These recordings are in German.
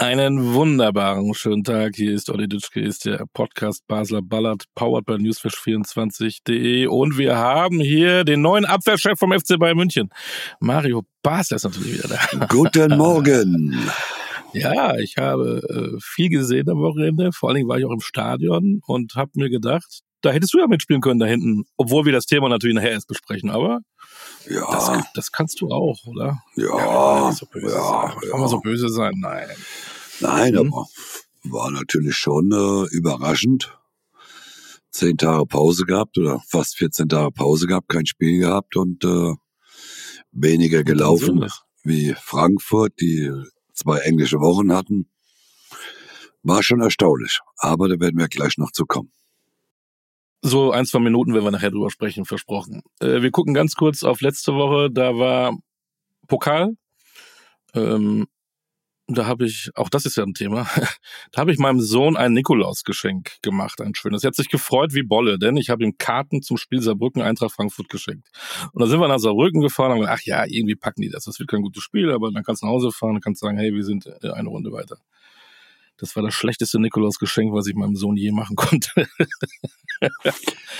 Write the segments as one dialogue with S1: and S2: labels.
S1: Einen wunderbaren schönen Tag. Hier ist Olli Ditschke, ist der Podcast Basler Ballard, powered by newsfish24.de. Und wir haben hier den neuen Abwehrchef vom FC Bayern München. Mario Basler ist natürlich wieder da.
S2: Guten Morgen.
S1: Ja, ich habe äh, viel gesehen am Wochenende. Vor allen Dingen war ich auch im Stadion und habe mir gedacht, da hättest du ja mitspielen können da hinten. Obwohl wir das Thema natürlich nachher erst besprechen. Aber
S2: Ja,
S1: das, das kannst du auch, oder?
S2: ja,
S1: nicht so
S2: ja.
S1: Kann man so böse sein? Nein.
S2: Nein,
S1: Mhm.
S2: aber war natürlich schon äh, überraschend. Zehn Tage Pause gehabt oder fast 14 Tage Pause gehabt, kein Spiel gehabt und äh, weniger gelaufen wie Frankfurt, die zwei englische Wochen hatten. War schon erstaunlich, aber da werden wir gleich noch zu kommen.
S1: So ein, zwei Minuten, wenn wir nachher drüber sprechen, versprochen. Äh, wir gucken ganz kurz auf letzte Woche. Da war Pokal. Ähm, da habe ich, auch das ist ja ein Thema, da habe ich meinem Sohn ein Nikolausgeschenk gemacht, ein schönes. Er hat sich gefreut wie Bolle, denn ich habe ihm Karten zum Spiel Saarbrücken Eintracht Frankfurt geschenkt. Und dann sind wir nach Saarbrücken gefahren und haben gedacht, ach ja, irgendwie packen die das. Das wird kein gutes Spiel, aber dann kannst du nach Hause fahren und kannst sagen, hey, wir sind äh, eine Runde weiter. Das war das schlechteste Nikolausgeschenk, was ich meinem Sohn je machen konnte.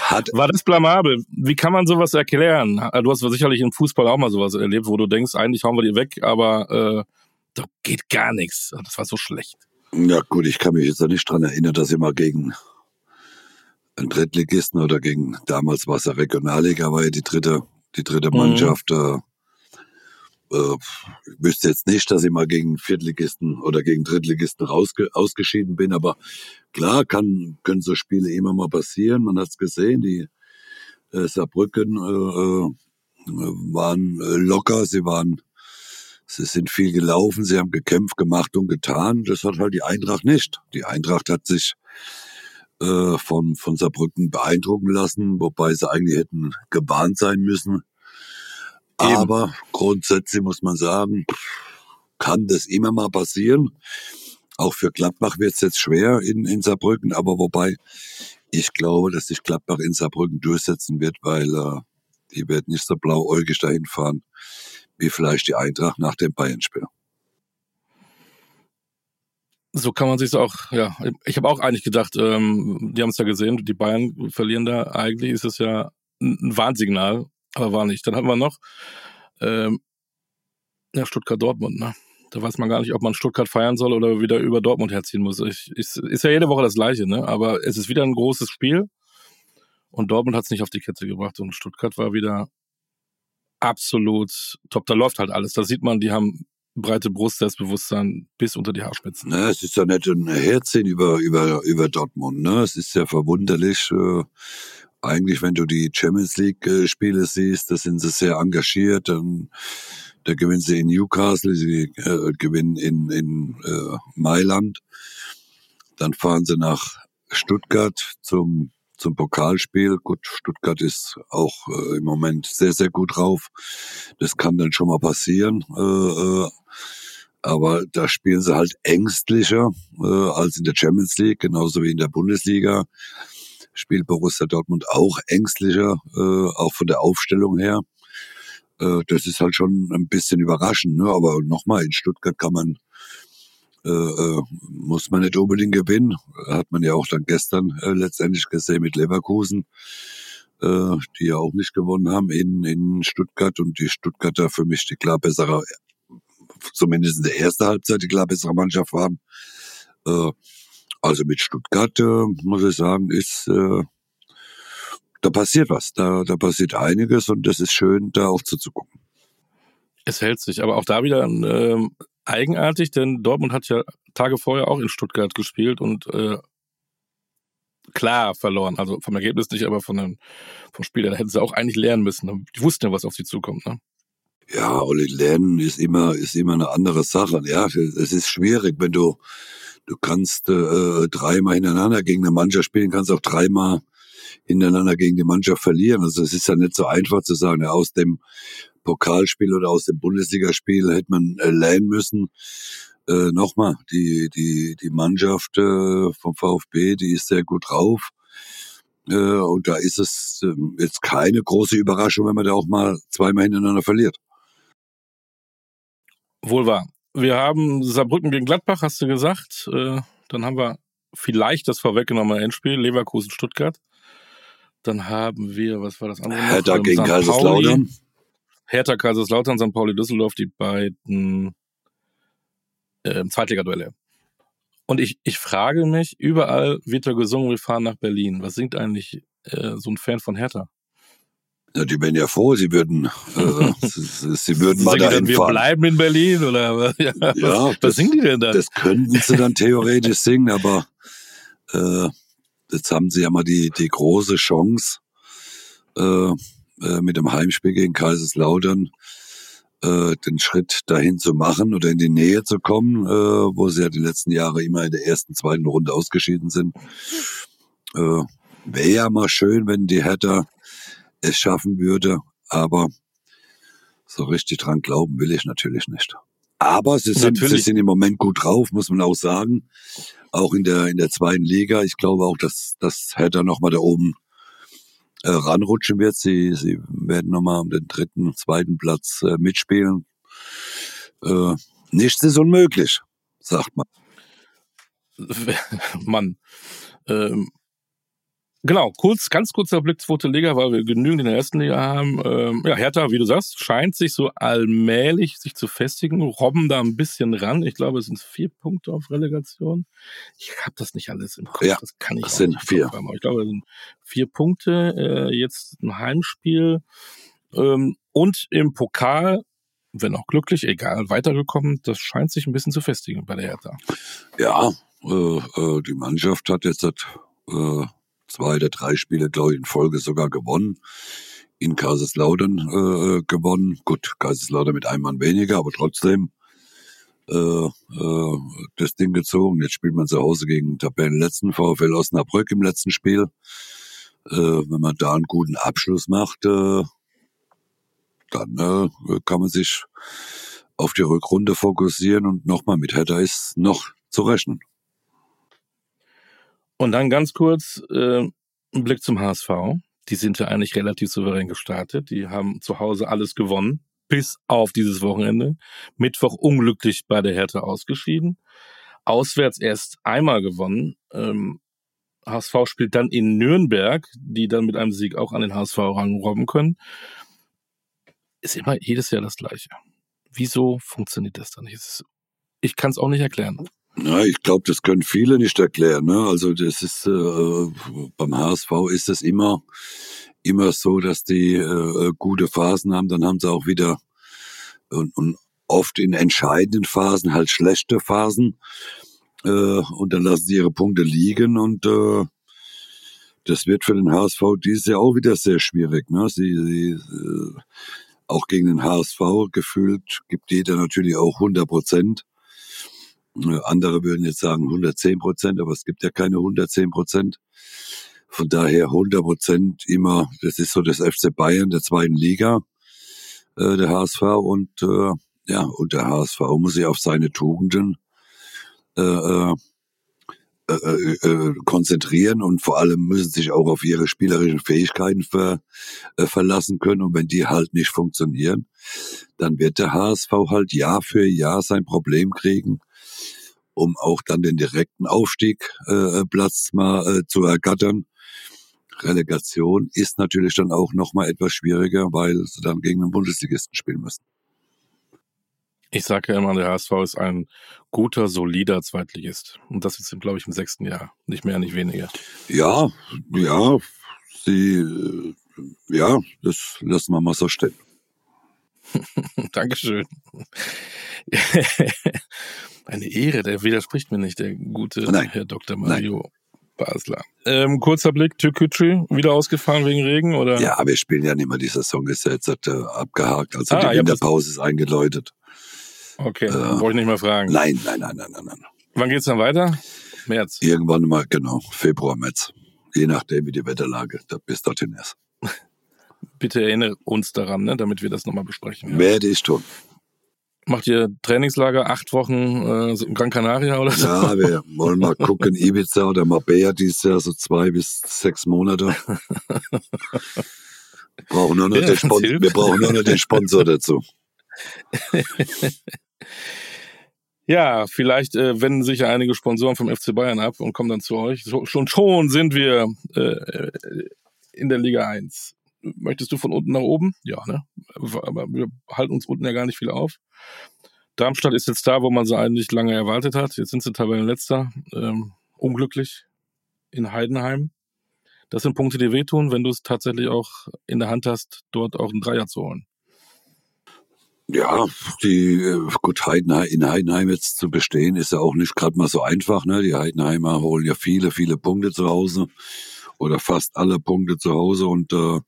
S2: Hat
S1: War das blamabel? Wie kann man sowas erklären? Du hast sicherlich im Fußball auch mal sowas erlebt, wo du denkst, eigentlich hauen wir die weg, aber äh, da geht gar nichts. Das war so schlecht.
S2: Ja gut, ich kann mich jetzt nicht dran erinnern, dass ich mal gegen einen Drittligisten oder gegen, damals war es ja Regionalliga, war ja die dritte, die dritte
S1: Mhm.
S2: Mannschaft. Äh, äh, ich wüsste jetzt nicht, dass ich mal gegen Viertligisten oder gegen Drittligisten rausge ausgeschieden bin, aber klar kann, können so Spiele immer mal passieren. Man hat es gesehen, die äh, Saarbrücken äh, äh, waren äh, locker, sie waren Sie sind viel gelaufen, sie haben gekämpft, gemacht und getan. Das hat halt die Eintracht nicht. Die Eintracht hat sich äh, von, von Saarbrücken beeindrucken lassen, wobei sie eigentlich hätten gewarnt sein müssen.
S1: Eben.
S2: Aber grundsätzlich muss man sagen, kann das immer mal passieren. Auch für Gladbach wird es jetzt schwer in, in Saarbrücken, aber wobei ich glaube, dass sich Gladbach in Saarbrücken durchsetzen wird, weil äh, die wird nicht so blauäugig dahin fahren wie vielleicht die Eintracht nach dem Bayern-Spiel.
S1: So kann man sich auch, ja, ich habe auch eigentlich gedacht, ähm, die haben es ja gesehen, die Bayern verlieren da. Eigentlich ist es ja ein Warnsignal, aber war nicht. Dann hatten wir noch ähm, ja, Stuttgart-Dortmund, ne? Da weiß man gar nicht, ob man Stuttgart feiern soll oder wieder über Dortmund herziehen muss. Ich, ich, ist ja jede Woche das Gleiche, ne? Aber es ist wieder ein großes Spiel und Dortmund hat es nicht auf die Kette gebracht und Stuttgart war wieder absolut top. Da läuft halt alles. Da sieht man, die haben breite Brust, Selbstbewusstsein bis unter die Haarspitzen.
S2: Ne, es ist ja nicht ein Herziehen über, über, über Dortmund. Ne? Es ist ja verwunderlich. Äh, eigentlich, wenn du die Champions League-Spiele siehst, da sind sie sehr engagiert. Dann, da gewinnen sie in Newcastle, sie äh, gewinnen in, in äh, Mailand. Dann fahren sie nach Stuttgart zum, zum Pokalspiel. Gut, Stuttgart ist auch äh, im Moment sehr, sehr gut drauf. Das kann dann schon mal passieren. Äh, äh, aber da spielen sie halt ängstlicher äh, als in der Champions League, genauso wie in der Bundesliga. Spielt Borussia Dortmund auch ängstlicher, äh, auch von der Aufstellung her. Äh, das ist halt schon ein bisschen überraschend. Ne? Aber nochmal, in Stuttgart kann man, äh, äh, muss man nicht unbedingt gewinnen. Hat man ja auch dann gestern äh, letztendlich gesehen mit Leverkusen, äh, die ja auch nicht gewonnen haben in, in Stuttgart. Und die Stuttgarter für mich die klar bessere zumindest in der ersten Halbzeit die klar bessere Mannschaft waren. Äh, also mit Stuttgart, äh, muss ich sagen, ist, äh, da passiert was. Da, da passiert einiges und das ist schön, da auch zuzugucken.
S1: Es hält sich, aber auch da wieder ähm, eigenartig, denn Dortmund hat ja Tage vorher auch in Stuttgart gespielt und äh, klar verloren. Also vom Ergebnis nicht, aber von dem, vom Spiel. Da hätten sie auch eigentlich lernen müssen. Die wussten ja, was auf sie zukommt. Ne?
S2: Ja, Olli, lernen ist immer, ist immer eine andere Sache. Ja, es ist schwierig, wenn du, du kannst äh, dreimal hintereinander gegen eine Mannschaft spielen, kannst auch dreimal hintereinander gegen die Mannschaft verlieren. Also es ist ja nicht so einfach zu sagen, ja, aus dem Pokalspiel oder aus dem Bundesligaspiel hätte man äh, lernen müssen. Äh, Nochmal, die, die, die Mannschaft äh, vom VfB, die ist sehr gut drauf. Äh, und da ist es äh, jetzt keine große Überraschung, wenn man da auch mal zweimal hintereinander verliert.
S1: Wohl wahr. Wir haben Saarbrücken gegen Gladbach, hast du gesagt. Äh, dann haben wir vielleicht das vorweggenommene Endspiel, Leverkusen-Stuttgart. Dann haben wir, was war das andere?
S2: Hertha ähm, gegen Kaiserslautern.
S1: Hertha, Kaiserslautern, St. Pauli, Düsseldorf, die beiden äh, Zweitligaduelle. Und ich, ich frage mich, überall wird da gesungen, wir fahren nach Berlin. Was singt eigentlich äh, so ein Fan von Hertha?
S2: Ja, die wären ja froh, sie würden, äh, sie, würden mal dahin
S1: wir
S2: fahren.
S1: bleiben in Berlin oder ja,
S2: ja,
S1: was, was singen die denn da?
S2: Das könnten sie dann theoretisch singen, aber äh, jetzt haben sie ja mal die die große Chance äh, äh, mit dem Heimspiel gegen Kaiserslautern äh, den Schritt dahin zu machen oder in die Nähe zu kommen, äh, wo sie ja die letzten Jahre immer in der ersten, zweiten Runde ausgeschieden sind. Äh, Wäre ja mal schön, wenn die Hertha es schaffen würde, aber so richtig dran glauben will ich natürlich nicht. Aber sie sind, sie sind im Moment gut drauf, muss man auch sagen. Auch in der, in der zweiten Liga. Ich glaube auch, dass, dass Hertha nochmal da oben äh, ranrutschen wird. Sie, sie werden nochmal um den dritten, zweiten Platz äh, mitspielen. Äh, nichts ist unmöglich, sagt man.
S1: Mann. Ähm, Genau, kurz, ganz kurzer Blick zweite Liga, weil wir genügend in der ersten Liga haben. Ähm, ja, Hertha, wie du sagst, scheint sich so allmählich sich zu festigen, robben da ein bisschen ran. Ich glaube, es sind vier Punkte auf Relegation. Ich habe das nicht alles im Kopf,
S2: ja,
S1: das kann ich
S2: das sind vier.
S1: Ich glaube, es sind vier Punkte, äh, jetzt ein Heimspiel ähm, und im Pokal wenn auch glücklich, egal, weitergekommen. Das scheint sich ein bisschen zu festigen bei der Hertha.
S2: Ja, äh, äh, die Mannschaft hat jetzt äh, zwei oder drei Spiele, glaube ich, in Folge sogar gewonnen. In Kaiserslautern äh, gewonnen. Gut, Kaiserslautern mit einem Mann weniger, aber trotzdem äh, äh, das Ding gezogen. Jetzt spielt man zu Hause gegen Tabellenletzten VfL Osnabrück im letzten Spiel. Äh, wenn man da einen guten Abschluss macht, äh, dann äh, kann man sich auf die Rückrunde fokussieren und nochmal mit Hertha ist noch zu rechnen.
S1: Und dann ganz kurz äh, ein Blick zum HSV. Die sind ja eigentlich relativ souverän gestartet. Die haben zu Hause alles gewonnen, bis auf dieses Wochenende. Mittwoch unglücklich bei der Härte ausgeschieden. Auswärts erst einmal gewonnen. Ähm, HSV spielt dann in Nürnberg, die dann mit einem Sieg auch an den HSV ranrobben können. Ist immer jedes Jahr das Gleiche. Wieso funktioniert das dann nicht? Ich kann es auch nicht erklären.
S2: Ja, ich glaube, das können viele nicht erklären. Ne? Also das ist äh, beim HSV ist es immer immer so, dass die äh, gute Phasen haben, dann haben sie auch wieder und, und oft in entscheidenden Phasen halt schlechte Phasen äh, und dann lassen sie ihre Punkte liegen und äh, das wird für den HSV dieses Jahr auch wieder sehr schwierig. Ne? Sie, sie äh, auch gegen den HSV gefühlt gibt jeder natürlich auch 100 Prozent. Äh, andere würden jetzt sagen 110 Prozent, aber es gibt ja keine 110 Prozent. Von daher 100 Prozent immer, das ist so das FC Bayern der zweiten Liga, äh, der HSV und äh, ja, und der HSV muss sich auf seine Tugenden äh, äh, äh, äh, konzentrieren und vor allem müssen sich auch auf ihre spielerischen Fähigkeiten ver, äh, verlassen können. Und wenn die halt nicht funktionieren, dann wird der HSV halt Jahr für Jahr sein Problem kriegen um auch dann den direkten Aufstiegplatz äh, mal äh, zu ergattern. Relegation ist natürlich dann auch noch mal etwas schwieriger, weil sie dann gegen einen Bundesligisten spielen müssen.
S1: Ich sage ja immer, der HSV ist ein guter, solider Zweitligist. Und das ist, glaube ich, im sechsten Jahr. Nicht mehr, nicht weniger.
S2: Ja, ja, sie, äh, ja, das lassen wir mal so stehen.
S1: Dankeschön. Eine Ehre, der widerspricht mir nicht, der gute
S2: Nein.
S1: Herr Dr. Mario. Basler. Ähm, kurzer Blick, Türkücü, wieder ausgefahren wegen Regen, oder?
S2: Ja, wir spielen ja nicht mehr, die Saison ist ja jetzt äh, abgehakt, also
S1: Ah,
S2: die Winterpause ist eingeläutet.
S1: Okay,
S2: Äh,
S1: brauche ich nicht mehr fragen.
S2: Nein, nein, nein, nein, nein, nein.
S1: Wann geht's dann weiter? März.
S2: Irgendwann mal, genau, Februar, März. Je nachdem, wie die Wetterlage da bis dorthin ist.
S1: Bitte erinnere uns daran, ne, damit wir das nochmal besprechen. Ja.
S2: Werde ich tun.
S1: Macht ihr Trainingslager acht Wochen äh, in Gran Canaria oder so?
S2: Ja, wir wollen mal gucken, Ibiza oder Marbella dieses Jahr, so zwei bis sechs Monate. Brauchen nur noch
S1: Ja,
S2: den Spon wir brauchen nur noch den Sponsor dazu.
S1: Ja, vielleicht äh, wenden sich ja einige Sponsoren vom FC Bayern ab und kommen dann zu euch. So, schon schon sind wir äh, in der Liga 1. Möchtest du von unten nach oben? Ja, ne? Aber wir halten uns unten ja gar nicht viel auf. Darmstadt ist jetzt da, wo man sie eigentlich lange erwartet hat. Jetzt sind sie Tabellenletzter. Ähm, unglücklich in Heidenheim. Das sind Punkte, die wehtun, wenn du es tatsächlich auch in der Hand hast, dort auch einen Dreier zu holen.
S2: Ja, die äh, gut Heidenheim, in Heidenheim jetzt zu bestehen, ist ja auch nicht gerade mal so einfach. Ne? Die Heidenheimer holen ja viele, viele Punkte zu Hause oder fast alle Punkte zu Hause und äh,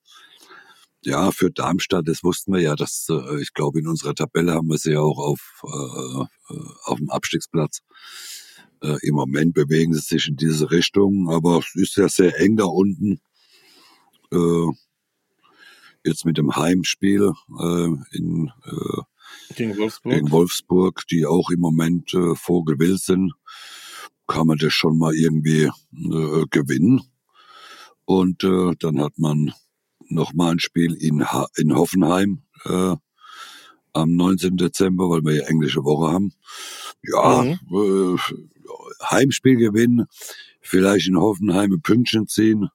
S2: ja, für Darmstadt, das wussten wir ja, dass äh, ich glaube in unserer Tabelle haben wir sie ja auch auf äh, äh, auf dem Abstiegsplatz. Äh, Im Moment bewegen sie sich in diese Richtung, aber es ist ja sehr eng da unten. Äh, jetzt mit dem Heimspiel äh, in
S1: Gegen Wolfsburg.
S2: gegen Wolfsburg, die auch im Moment vogelwild sind, kann man das schon mal irgendwie gewinnen. Und äh, dann hat man noch mal ein Spiel in, ha in Hoffenheim äh, am 19. Dezember, weil wir ja englische Woche haben. Ja, äh, Heimspiel gewinnen, vielleicht in Hoffenheim ein Pünktchen ziehen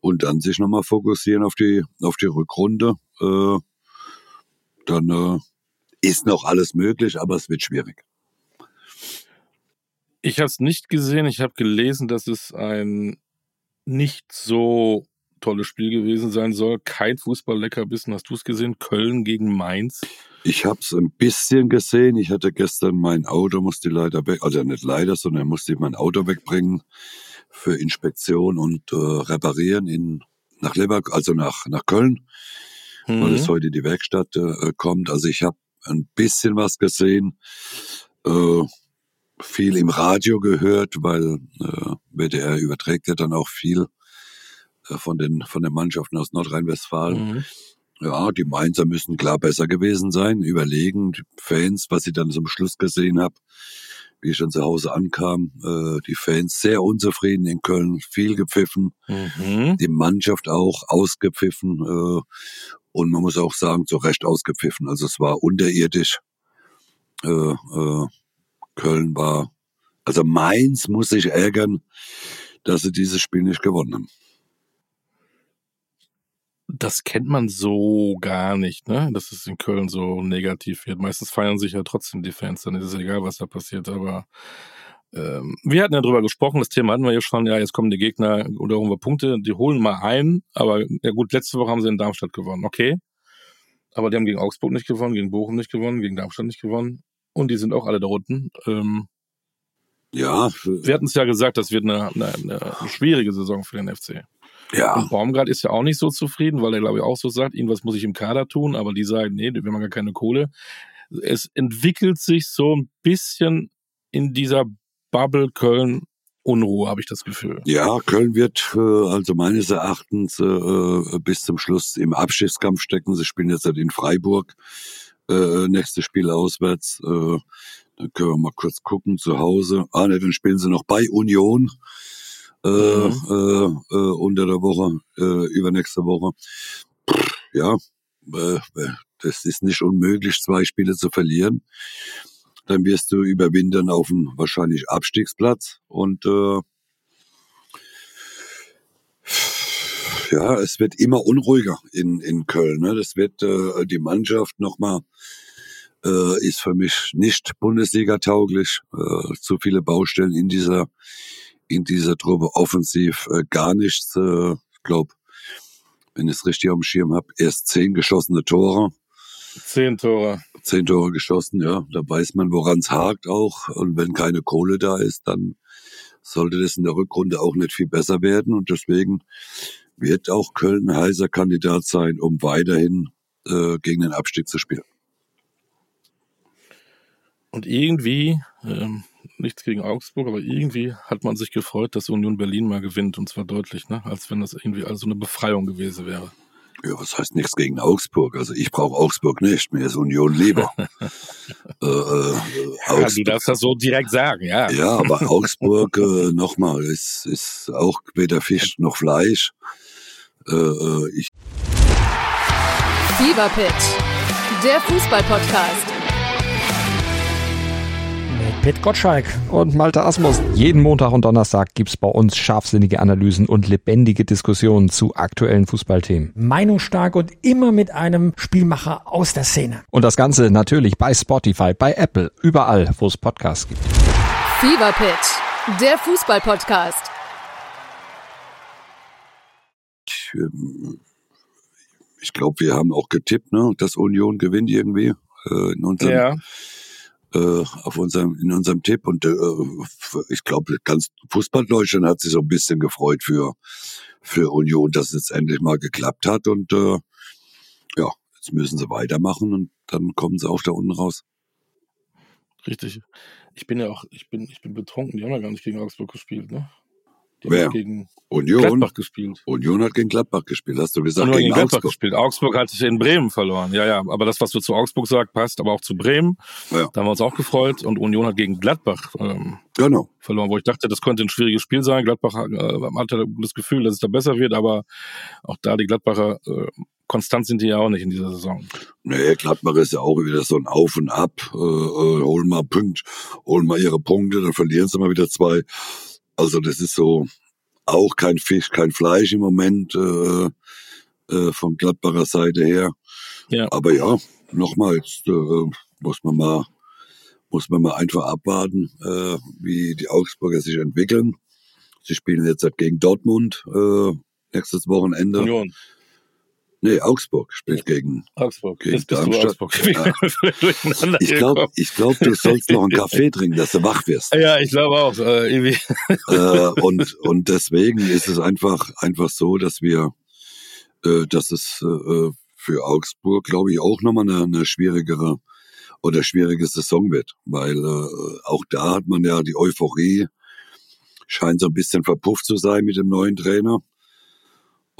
S2: und dann sich nochmal fokussieren auf die auf die Rückrunde. Äh, dann äh, ist noch alles möglich, aber es wird schwierig.
S1: Ich habe es nicht gesehen. Ich habe gelesen, dass es ein nicht so tolles Spiel gewesen sein soll. Kein Fußball-Leckerbissen. Hast du es gesehen? Köln gegen Mainz.
S2: Ich habe es ein bisschen gesehen. Ich hatte gestern mein Auto, musste leider weg, also nicht leider, sondern musste mein Auto wegbringen für Inspektion und äh, Reparieren in nach Lever, also nach nach Köln, weil es
S1: Mhm.
S2: heute die Werkstatt äh, kommt. Also ich habe ein bisschen was gesehen, äh, viel im Radio gehört, weil äh, WDR überträgt ja dann auch viel von den von den Mannschaften aus Nordrhein-Westfalen.
S1: Mhm.
S2: Ja, die Mainzer müssen klar besser gewesen sein, überlegen. Die Fans, was ich dann zum Schluss gesehen habe, wie ich dann zu Hause ankam, äh, die Fans sehr unzufrieden in Köln, viel gepfiffen,
S1: Mhm.
S2: die Mannschaft auch ausgepfiffen äh, und man muss auch sagen, zu Recht ausgepfiffen. Also es war unterirdisch. Äh, äh, Köln war, also Mainz muss sich ärgern, dass sie dieses Spiel nicht gewonnen haben.
S1: Das kennt man so gar nicht, ne? Dass es in Köln so negativ wird. Meistens feiern sich ja trotzdem die Fans, dann ist es egal, was da passiert. Aber ähm, wir hatten ja drüber gesprochen, das Thema hatten wir ja schon, ja, jetzt kommen die Gegner oder holen wir Punkte, die holen mal ein, aber ja gut, letzte Woche haben sie in Darmstadt gewonnen, okay. Aber die haben gegen Augsburg nicht gewonnen, gegen Bochum nicht gewonnen, gegen Darmstadt nicht gewonnen. Und die sind auch alle da unten. Ähm,
S2: Ja,
S1: wir hatten es ja gesagt, das wird eine, eine, eine schwierige Saison für den FC.
S2: Ja,
S1: Und Baumgart ist ja auch nicht so zufrieden, weil er, glaube ich, auch so sagt, irgendwas muss ich im Kader tun, aber die sagen, nee, wir haben gar keine Kohle. Es entwickelt sich so ein bisschen in dieser Bubble Köln Unruhe, habe ich das Gefühl.
S2: Ja, Köln wird äh, also meines Erachtens äh, äh, bis zum Schluss im Abstiegskampf stecken. Sie spielen jetzt halt in Freiburg. Äh, nächstes Spiel auswärts. Äh, dann können wir mal kurz gucken zu Hause. Ah, ne, dann spielen sie noch bei Union äh,
S1: Mhm.
S2: äh, äh, unter der Woche, äh, übernächste Woche. Pff, ja, äh, äh, das ist nicht unmöglich, zwei Spiele zu verlieren. Dann wirst du überwintern auf dem wahrscheinlich Abstiegsplatz und äh, ja, es wird immer unruhiger in, in Köln. Ne? Das wird äh, die Mannschaft nochmal äh, ist für mich nicht Bundesliga tauglich. Äh, zu viele Baustellen in dieser in dieser Truppe offensiv äh, gar nichts. Äh, ich glaube, wenn ich es richtig dem Schirm habe, erst zehn geschossene Tore,
S1: Zehn Tore.
S2: zehn Tore geschossen. Ja, da weiß man, woran es hakt auch. Und wenn keine Kohle da ist, dann sollte das in der Rückrunde auch nicht viel besser werden. Und deswegen wird auch Köln ein heißer Kandidat sein, um weiterhin äh, gegen den Abstieg zu spielen.
S1: Und irgendwie, ähm, nichts gegen Augsburg, aber irgendwie hat man sich gefreut, dass Union Berlin mal gewinnt und zwar deutlich, ne? als wenn das irgendwie also eine Befreiung gewesen wäre.
S2: Ja, was heißt nichts gegen Augsburg? Also ich brauche Augsburg nicht, mir ist Union lieber.
S1: äh, äh, ja, du darfst das so direkt sagen, ja.
S2: Ja, aber Augsburg, äh, nochmal, ist, ist auch weder Fisch noch Fleisch. Äh, äh ich
S3: Fever Pitch, der Fußballpodcast.
S4: Pit Gottschalk.
S5: Und Malte Asmus. Jeden Montag und Donnerstag gibt's bei uns scharfsinnige Analysen und lebendige Diskussionen zu aktuellen Fußballthemen.
S4: Meinungsstark und immer mit einem Spielmacher aus der Szene.
S5: Und das Ganze natürlich bei Spotify, bei Apple, überall, wo es Podcasts gibt.
S3: Fever Pitch, der Fußballpodcast.
S2: Ich, ich glaube, wir haben auch getippt, ne, dass Union gewinnt irgendwie äh, in unserem ja äh, auf unserem, in unserem Tipp. Und äh, ich glaube, ganz Fußball-Deutschland hat sich so ein bisschen gefreut für, für Union, dass es jetzt endlich mal geklappt hat. Und äh, ja, jetzt müssen sie weitermachen und dann kommen sie auch da unten raus.
S1: Richtig. Ich bin ja auch, ich bin, ich bin betrunken, die haben ja gar nicht gegen Augsburg gespielt, ne?
S2: Die Wer?
S1: gegen
S2: Union?
S1: Gladbach gespielt.
S2: Union hat gegen Gladbach gespielt, hast du gesagt?
S1: Union
S2: gegen,
S1: gegen Gladbach
S2: Augsburg.
S1: gespielt. Augsburg hat sich in Bremen verloren. Ja, ja. Aber das, was du zu Augsburg sagst, passt aber auch zu Bremen. Ja. Da haben wir uns auch gefreut. Und Union hat gegen Gladbach ähm,
S2: genau.
S1: verloren, wo ich dachte, das könnte ein schwieriges Spiel sein. Gladbach äh, hatte das Gefühl, dass es da besser wird, aber auch da die Gladbacher äh, konstant sind die ja auch nicht in dieser Saison.
S2: Nee, Gladbach ist ja auch wieder so ein Auf und Ab. Äh, äh, holen mal Punkt, holen mal ihre Punkte, dann verlieren sie mal wieder zwei. Also das ist so, auch kein Fisch, kein Fleisch im Moment äh, äh, von Gladbacher Seite her. Ja. Aber ja, nochmals äh, muss man mal muss man mal einfach abwarten, äh, wie die Augsburger sich entwickeln. Sie spielen jetzt halt gegen Dortmund äh, nächstes Wochenende.
S1: Union.
S2: Nee, Augsburg spielt gegen,
S1: Augsburg.
S2: gegen Darmstadt. Ja. ich glaube, ich glaub, du sollst noch einen Kaffee trinken, dass du wach wirst.
S1: Ja, ich glaube auch. Äh,
S2: äh, und, und deswegen ist es einfach, einfach so, dass wir, äh, dass es äh, für Augsburg, glaube ich, auch nochmal eine, eine schwierigere oder schwierige Saison wird. Weil äh, auch da hat man ja die Euphorie, scheint so ein bisschen verpufft zu sein mit dem neuen Trainer.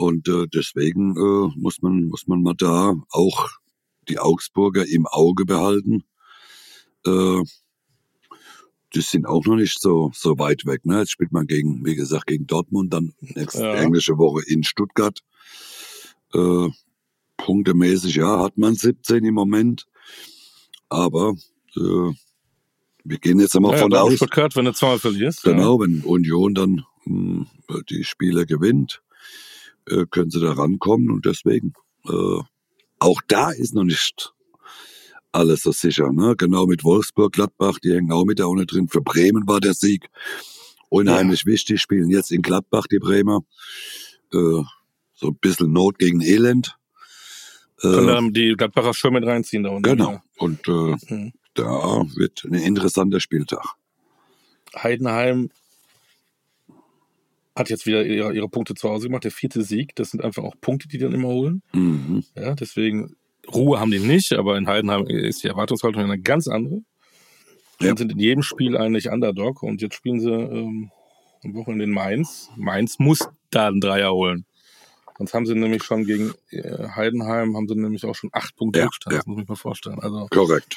S2: Und äh, deswegen äh, muss man muss man mal da auch die Augsburger im Auge behalten. Äh, die sind auch noch nicht so so weit weg. Ne? Jetzt spielt man gegen, wie gesagt, gegen Dortmund, dann nächste ja. englische Woche in Stuttgart. Äh, punktemäßig, ja, hat man 17 im Moment. Aber äh, wir gehen jetzt einmal ja, von aus.
S1: Stuttgart, wenn du zweimal verlierst.
S2: Genau, ja. wenn Union dann mh, hm, die Spiele gewinnt, äh, können sie da rankommen und deswegen äh, auch da ist noch nicht alles so sicher. Ne? Genau mit Wolfsburg, Gladbach, die hängen auch mit da unten drin. Für Bremen war der Sieg unheimlich ja. wichtig. Spielen jetzt in Gladbach die Bremer. Äh, so ein bisschen Not gegen Elend.
S1: Äh, Können dann die Gladbacher schon mit reinziehen da unten.
S2: Genau. Ja. Und äh, mhm. da wird ein interessanter Spieltag.
S1: Heidenheim hat jetzt wieder ihre, ihre Punkte zu Hause gemacht. Der vierte Sieg, das sind einfach auch Punkte, die die dann immer holen.
S2: Mhm.
S1: Ja, deswegen Ruhe haben die nicht, aber in Heidenheim ist die Erwartungshaltung eine ganz andere. Ja. Und sind in jedem Spiel eigentlich Underdog und jetzt spielen sie ähm, am Wochenende in Mainz. Mainz muss da einen Dreier holen. Sonst haben sie nämlich schon gegen äh, Heidenheim, haben sie nämlich auch schon acht Punkte
S2: ja,
S1: Rückstand,
S2: ja.
S1: das muss ich mir vorstellen. Also,
S2: Korrekt.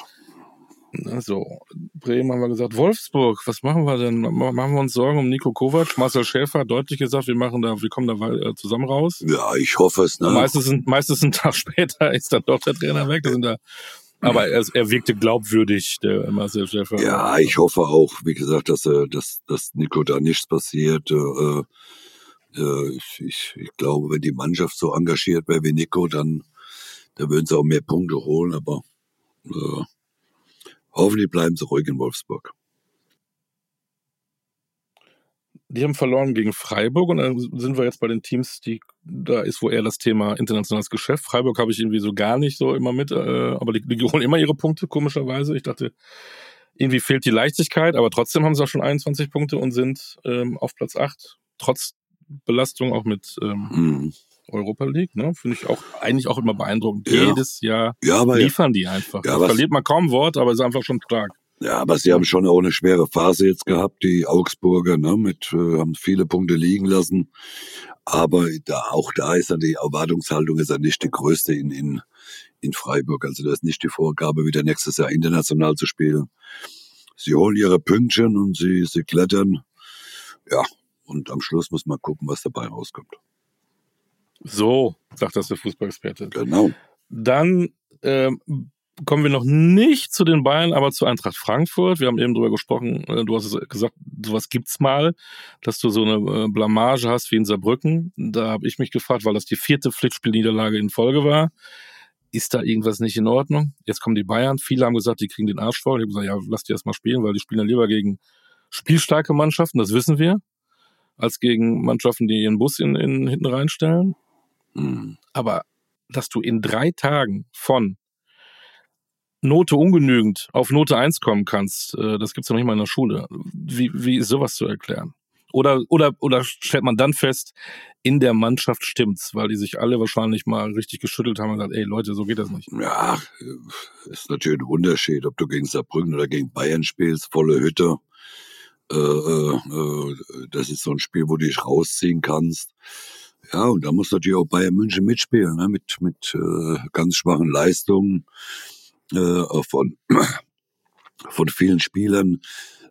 S1: So, Bremen haben wir gesagt, Wolfsburg, was machen wir denn? Machen wir uns Sorgen um Nico Kovac? Marcel Schäfer hat deutlich gesagt, wir machen da, wir kommen da äh, zusammen raus.
S2: Ja, ich hoffe es, ne?
S1: Meistens sind, meistens einen Tag später ist dann doch der Trainer weg. Sind da, aber er, er wirkte glaubwürdig, der Marcel Schäfer.
S2: Ja, ich hoffe auch, wie gesagt, dass, äh, dass, dass Nico da nichts passiert. Äh, äh, ich, ich glaube, wenn die Mannschaft so engagiert wäre wie Nico, dann, dann würden sie auch mehr Punkte holen, aber äh, Hoffentlich bleiben sie ruhig in Wolfsburg.
S1: Die haben verloren gegen Freiburg und dann sind wir jetzt bei den Teams, die da ist, wo eher das Thema internationales Geschäft. Freiburg habe ich irgendwie so gar nicht so immer mit, äh, aber die, die holen immer ihre Punkte, komischerweise. Ich dachte, irgendwie fehlt die Leichtigkeit, aber trotzdem haben sie auch schon 21 Punkte und sind ähm, auf Platz 8, trotz Belastung auch mit ähm,
S2: Mhm.
S1: Europa League, ne? Finde ich auch eigentlich auch immer beeindruckend.
S2: Ja.
S1: Jedes Jahr
S2: Ja, aber
S1: liefern die einfach.
S2: Ja,
S1: da verliert man kaum Wort, aber ist einfach schon stark.
S2: Ja, aber sie haben schon auch eine schwere Phase jetzt gehabt, die Augsburger, ne, mit, äh, haben viele Punkte liegen lassen. Aber da, auch da ist dann die Erwartungshaltung ist ja nicht die größte in, in, in Freiburg. Also da ist nicht die Vorgabe, wieder nächstes Jahr international zu spielen. Sie holen ihre Pünktchen und sie, sie klettern. Ja, und am Schluss muss man gucken, was dabei rauskommt.
S1: So, sagt das der Fußballexperte.
S2: Genau.
S1: Dann ähm, kommen wir noch nicht zu den Bayern, aber zu Eintracht Frankfurt. Wir haben eben drüber gesprochen, äh, du hast es gesagt, sowas gibt's mal, dass du so eine äh, Blamage hast wie in Saarbrücken. Da habe ich mich gefragt, weil das die vierte Pflichtspielniederlage in Folge war. Ist da irgendwas nicht in Ordnung? Jetzt kommen die Bayern. Viele haben gesagt, die kriegen den Arsch voll. Ich habe gesagt, ja, lass die erst mal spielen, weil die spielen ja lieber gegen spielstarke Mannschaften, das wissen wir, als gegen Mannschaften, die ihren Bus in, in hinten reinstellen.
S2: Hm.
S1: Aber dass du in drei Tagen von Note ungenügend auf Note 1 kommen kannst, äh, das gibt's ja noch nicht mal in der Schule. Wie, wie ist sowas zu erklären? Oder, oder, oder stellt man dann fest, in der Mannschaft stimmt's, weil die sich alle wahrscheinlich mal richtig geschüttelt haben und gesagt, ey Leute, so geht das nicht.
S2: Ja, äh, ist natürlich ein Unterschied, ob du gegen Saarbrücken oder gegen Bayern spielst, volle Hütte. Äh, äh, äh, das ist so ein Spiel, wo du dich rausziehen kannst. Ja, und da muss natürlich auch Bayern München mitspielen, ne? mit, mit äh, ganz schwachen Leistungen äh, von, von vielen Spielern.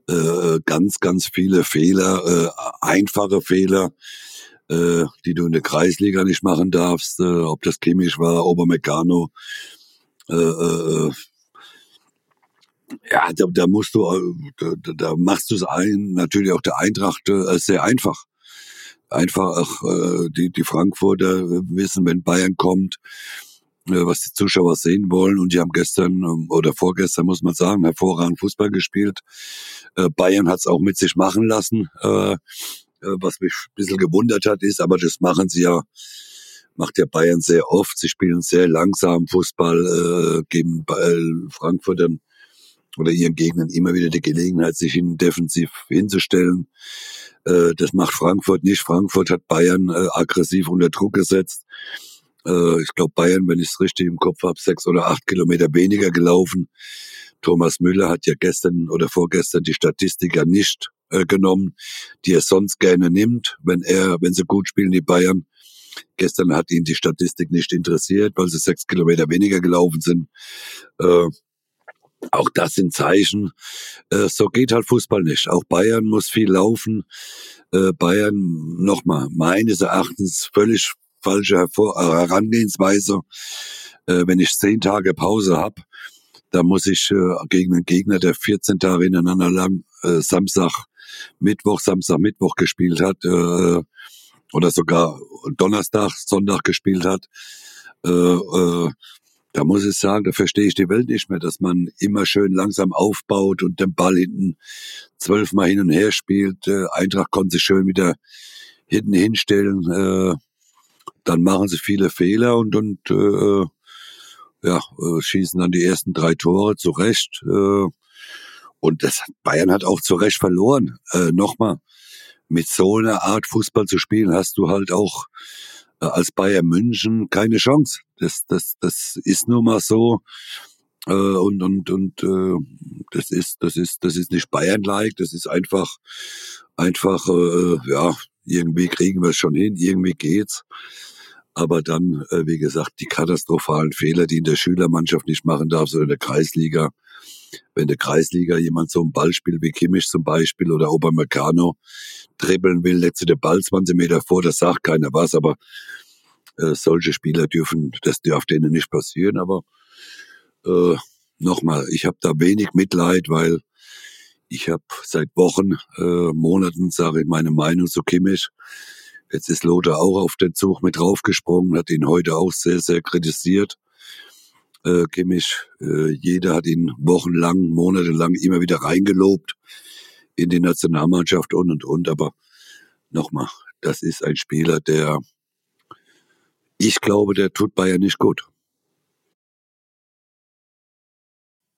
S2: Äh, ganz, ganz viele Fehler, äh, einfache Fehler, äh, die du in der Kreisliga nicht machen darfst, äh, ob das Kimmich war, Obermeccano, äh, äh, ja, da, da musst du, äh, da, da machst du es ein, natürlich auch der Eintracht äh, sehr einfach. Einfach, ach, äh, die, die Frankfurter wissen, wenn Bayern kommt, äh, was die Zuschauer sehen wollen. Und die haben gestern ähm, oder vorgestern, muss man sagen, hervorragend Fußball gespielt. Äh, Bayern hat es auch mit sich machen lassen. Äh, äh, was mich ein bisschen gewundert hat, ist, aber das machen sie ja, macht ja Bayern sehr oft. Sie spielen sehr langsam Fußball, äh, geben äh, Frankfurtern oder ihren Gegnern immer wieder die Gelegenheit, sich hin defensiv hinzustellen. Äh, das macht Frankfurt nicht. Frankfurt hat Bayern äh, aggressiv unter Druck gesetzt. Äh, ich glaube, Bayern, wenn ich es richtig im Kopf habe, sechs oder acht Kilometer weniger gelaufen. Thomas Müller hat ja gestern oder vorgestern die Statistik ja nicht äh, genommen, die er sonst gerne nimmt, wenn er, wenn sie gut spielen, die Bayern. Gestern hat ihn die Statistik nicht interessiert, weil sie sechs Kilometer weniger gelaufen sind. Äh, auch das sind Zeichen. Äh, so geht halt Fußball nicht. Auch Bayern muss viel laufen. Äh, Bayern, nochmal, meines Erachtens völlig falsche Hervor äh, Herangehensweise. Äh, wenn ich zehn Tage Pause hab, da muss ich äh, gegen einen Gegner, der 14 Tage hintereinander lang äh, Samstag, Mittwoch, Samstag, Mittwoch gespielt hat, oder sogar Donnerstag, Sonntag gespielt hat, da muss ich sagen, da verstehe ich die Welt nicht mehr, dass man immer schön langsam aufbaut und den Ball hinten zwölfmal hin und her spielt. Äh, Eintracht konnte sich schön wieder hinten hinstellen. Äh, dann machen sie viele Fehler und, und äh, ja, äh, schießen dann die ersten drei Tore zurecht. Äh, und das Bayern hat auch zu Recht verloren. Äh, Nochmal, mit so einer Art Fußball zu spielen, hast du halt auch äh, als Bayern München keine Chance. Das, das, das ist nun mal so. Äh, und und und äh, das ist das ist das ist nicht Bayern-like. Das ist einfach einfach äh, ja irgendwie kriegen wir es schon hin, irgendwie geht's. Aber dann, äh, wie gesagt, die katastrophalen Fehler, die in der Schülermannschaft nicht machen darf, oder in der Kreisliga. Wenn der Kreisliga jemand so einen Ball spielt wie Kimmich zum Beispiel oder Obermeccano dribbeln will, sie den Ball 20 Meter vor, das sagt keiner was, aber äh, solche Spieler dürfen, das darf denen nicht passieren. Aber äh, nochmal, ich habe da wenig Mitleid, weil ich habe seit Wochen, äh, Monaten, sage ich meine Meinung zu Kimmich. Jetzt ist Lothar auch auf den Zug mit draufgesprungen, hat ihn heute auch sehr, sehr kritisiert. Äh, Kimmich, äh, jeder hat ihn wochenlang, monatelang immer wieder reingelobt in die Nationalmannschaft und und und. Aber nochmal, das ist ein Spieler, der, ich glaube, der tut Bayern nicht gut.